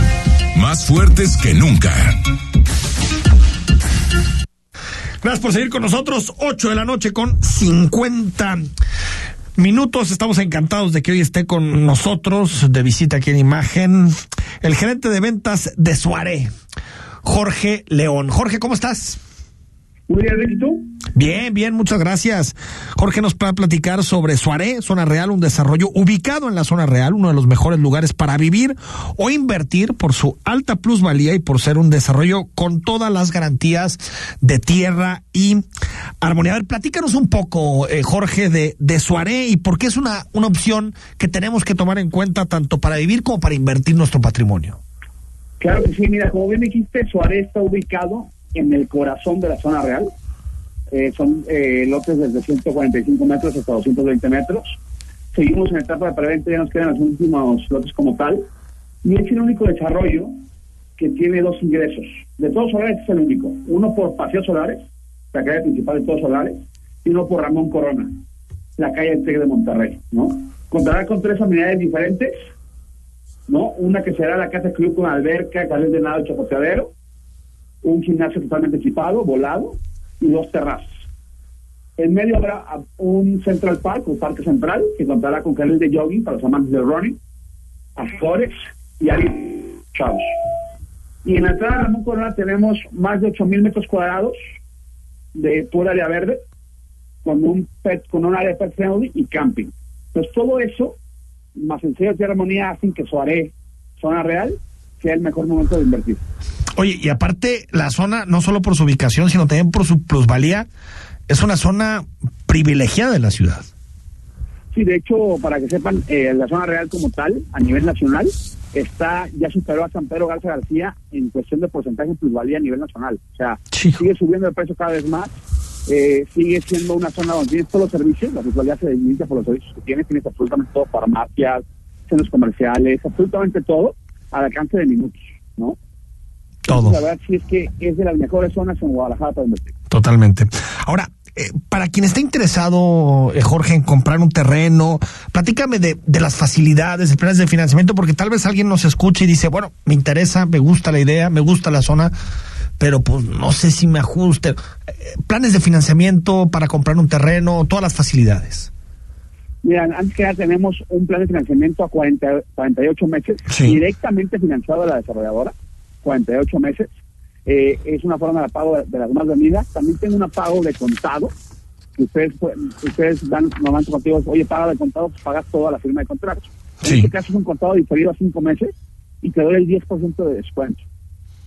más fuertes que nunca. Gracias por seguir con nosotros. 8 de la noche con 50 minutos. Estamos encantados de que hoy esté con nosotros de visita aquí en Imagen el gerente de ventas de Suaré, Jorge León. Jorge, ¿cómo estás? Muy bien, ¿y tú? Bien, bien, muchas gracias. Jorge nos va a platicar sobre Suaré, Zona Real, un desarrollo ubicado en la Zona Real, uno de los mejores lugares para vivir o invertir por su alta plusvalía y por ser un desarrollo con todas las garantías de tierra y armonía. A ver, platícanos un poco, eh, Jorge, de, de Suaré y por qué es una, una opción que tenemos que tomar en cuenta tanto para vivir como para invertir nuestro patrimonio. Claro que sí, mira, como bien dijiste, Suaré está ubicado en el corazón de la zona real. Eh, son eh, lotes desde 145 metros hasta 220 metros. Seguimos en etapa de preventa, ya nos quedan los últimos lotes como tal. Y es el único desarrollo que tiene dos ingresos. De todos solares es el único. Uno por Paseo Solares, la calle principal de todos solares, y uno por Ramón Corona, la calle Tec de Monterrey, ¿no? Contará con tres amenidades diferentes, ¿no? Una que será la casa club con alberca, calles de nado, chapoteadero, un gimnasio totalmente equipado, volado, y dos terrazas. En medio habrá un Central Park, un parque central, que contará con carriles de jogging para los amantes del running, afores y áreas chavos. Y en la entrada de Ramón Corona tenemos más de 8.000 metros cuadrados de pura área verde, con un pet, con un área pet friendly y camping. Pues todo eso, más sello de armonía, hacen que Suaré, zona real, sea el mejor momento de invertir. Oye, y aparte, la zona, no solo por su ubicación, sino también por su plusvalía, es una zona privilegiada de la ciudad. Sí, de hecho, para que sepan, eh, la zona real como tal, a nivel nacional, está ya superó a San Pedro Garza García en cuestión de porcentaje de plusvalía a nivel nacional. O sea, sigue subiendo el precio cada vez más, eh, sigue siendo una zona donde tienes todos los servicios, la plusvalía se limita por los servicios que tienes, tienes absolutamente todo, farmacias, centros comerciales, absolutamente todo al alcance de minutos, ¿no? Todo. La verdad sí es que es de las mejores zonas en Guadalajara para invertir. Totalmente. Ahora, eh, para quien está interesado, eh, Jorge, en comprar un terreno, platícame de, de las facilidades, de planes de financiamiento, porque tal vez alguien nos escuche y dice, bueno, me interesa, me gusta la idea, me gusta la zona, pero pues no sé si me ajuste. Eh, planes de financiamiento para comprar un terreno, todas las facilidades. Mira, antes que nada tenemos un plan de financiamiento a 40, 48 meses, directamente financiado a la desarrolladora, 48 meses. Eh, es una forma de pago de, de las más vendidas. También tengo un pago de contado, que ustedes, ustedes dan normalmente contigo, oye, paga de contado, pues pagas toda la firma de contrato. En este caso es un contado diferido a cinco meses y te doy el 10% de descuento.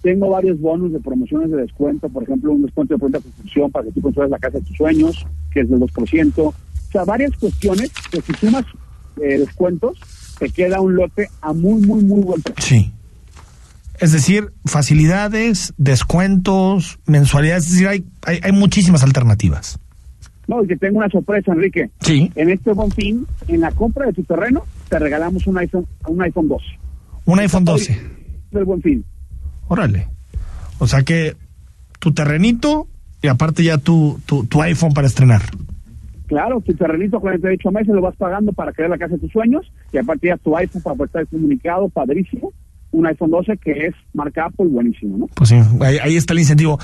Tengo varios bonos de promociones de descuento, por ejemplo, un descuento de pronta construcción para que tú construyas la casa de tus sueños, que es del 2%. Sea, varias cuestiones que si sumas eh, descuentos, te queda un lote a muy, muy, muy buen precio. Sí. Es decir, facilidades, descuentos, mensualidades, es decir, hay, hay, hay muchísimas alternativas. No, y que tengo una sorpresa, Enrique. Sí. En este buen fin, en la compra de tu terreno, te regalamos un iPhone, un iPhone 12. Un iPhone 12. Del buen fin. Órale. O sea que tu terrenito y aparte ya tu, tu, tu iPhone para estrenar. Claro, tu terrenito 48 meses lo vas pagando para crear la casa de tus sueños y aparte ya tu iPhone para poder estar comunicado, padrísimo. Un iPhone 12 que es marca Apple, buenísimo, ¿no? Pues sí, ahí, ahí está el incentivo.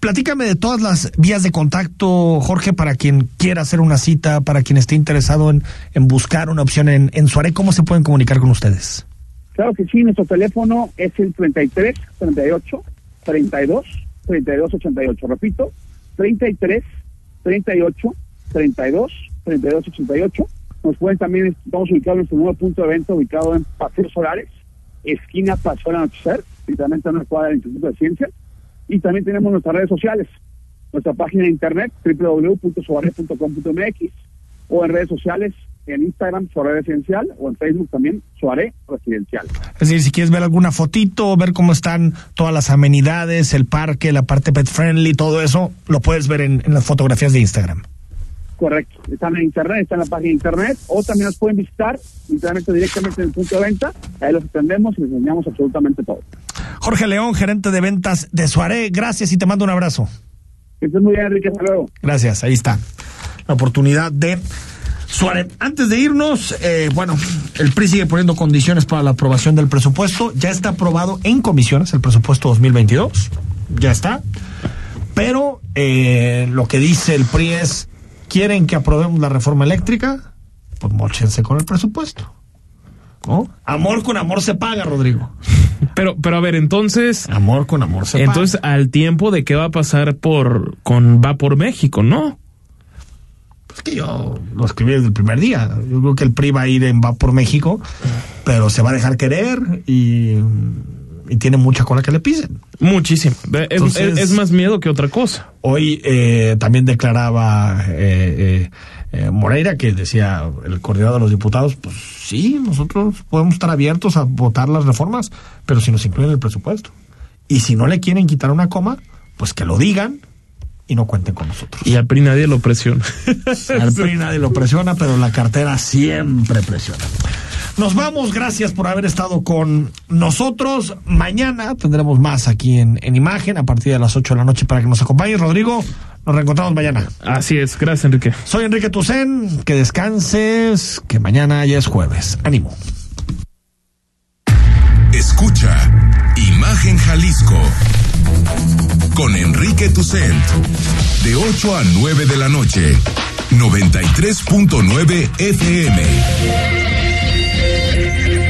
Platícame de todas las vías de contacto, Jorge, para quien quiera hacer una cita, para quien esté interesado en, en buscar una opción en, en Suaré, ¿cómo se pueden comunicar con ustedes? Claro que sí, nuestro teléfono es el 33 38 32 32 88. Repito, 33 38 32 32 88. Nos pueden también, estamos ubicados en nuestro nuevo punto de venta, ubicado en Paseo Solares, esquina Paseo Anochecer, literalmente en una cuadra del Instituto de Ciencias. Y también tenemos nuestras redes sociales, nuestra página de internet, www.soare.com.mx, o en redes sociales, en Instagram, Soare Residencial, o en Facebook también, Soare Residencial. Es decir, si quieres ver alguna fotito, ver cómo están todas las amenidades, el parque, la parte pet friendly, todo eso, lo puedes ver en las fotografías de Instagram. Correcto. Están en internet, están en la página de internet, o también nos pueden visitar literalmente directamente en el punto de venta. Ahí los atendemos y les enseñamos absolutamente todo. Jorge León, gerente de ventas de Suaré, gracias y te mando un abrazo. Que estés muy bien, Enrique. Hasta luego. Gracias, ahí está. La oportunidad de Suárez. Antes de irnos, eh, bueno, el PRI sigue poniendo condiciones para la aprobación del presupuesto. Ya está aprobado en comisiones el presupuesto 2022. Ya está. Pero eh, lo que dice el PRI es, ¿quieren que aprobemos la reforma eléctrica? Pues mochense con el presupuesto. ¿No? Amor con amor se paga, Rodrigo. Pero, pero a ver, entonces. Amor con amor se Entonces, al tiempo de qué va a pasar por con Va por México, ¿no? Pues que yo lo escribí desde el primer día. Yo creo que el PRI va a ir en Va por México, pero se va a dejar querer y, y tiene mucha cola que le pisen. Muchísimo. Es, Entonces- es- es más miedo que otra cosa. Hoy eh, también declaraba eh, eh, eh, Moreira que decía el coordinador de los diputados, pues sí, nosotros podemos estar abiertos a votar las reformas, pero si nos incluyen el presupuesto. Y si no le quieren quitar una coma, pues que lo digan y no cuenten con nosotros. Y al PRI nadie lo presiona. Al PRI nadie lo presiona, pero la cartera siempre presiona. Nos vamos, gracias por haber estado con nosotros. Mañana tendremos más aquí en, en imagen a partir de las 8 de la noche para que nos acompañes. Rodrigo, nos reencontramos mañana. Así es, gracias Enrique. Soy Enrique Tucen, que descanses, que mañana ya es jueves. Ánimo. Escucha Imagen Jalisco con Enrique Tucent de 8 a 9 de la noche 93.9 FM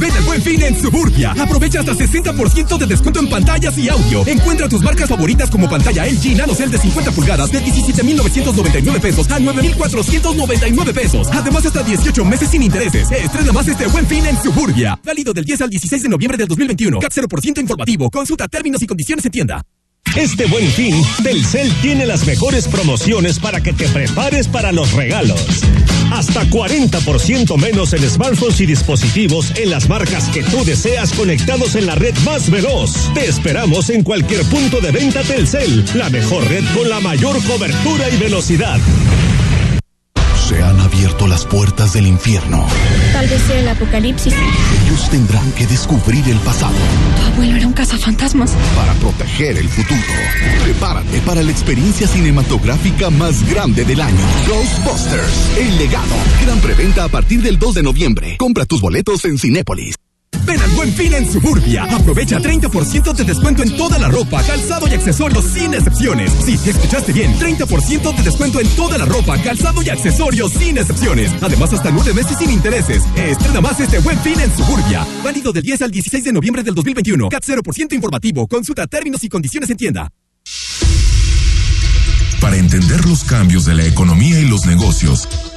Ven al buen fin en Suburbia. Aprovecha hasta 60% de descuento en pantallas y audio. Encuentra tus marcas favoritas como pantalla LG NanoCell de 50 pulgadas de 17,999 pesos a 9,499 pesos. Además, hasta 18 meses sin intereses. Estrena más este buen fin en Suburbia. Válido del 10 al 16 de noviembre del 2021. CAT 0% informativo. Consulta términos y condiciones en tienda. Este buen fin, Telcel tiene las mejores promociones para que te prepares para los regalos. Hasta 40% menos en smartphones y dispositivos en las marcas que tú deseas conectados en la red más veloz. Te esperamos en cualquier punto de venta Telcel, la mejor red con la mayor cobertura y velocidad. Abierto las puertas del infierno. Tal vez sea el apocalipsis. Ellos tendrán que descubrir el pasado Tu abuelo era un cazafantasmas. para proteger el futuro. Prepárate para la experiencia cinematográfica más grande del año. Ghostbusters, El Legado. Gran preventa a partir del 2 de noviembre. Compra tus boletos en Cinépolis. Ven al buen fin en Suburbia. Aprovecha 30% de descuento en toda la ropa, calzado y accesorios sin excepciones. Sí, escuchaste bien. 30% de descuento en toda la ropa, calzado y accesorios sin excepciones. Además, hasta nueve meses sin intereses. Estrena más este buen fin en Suburbia. Válido del 10 al 16 de noviembre del 2021. CAT 0% informativo. Consulta términos y condiciones en tienda. Para entender los cambios de la economía y los negocios,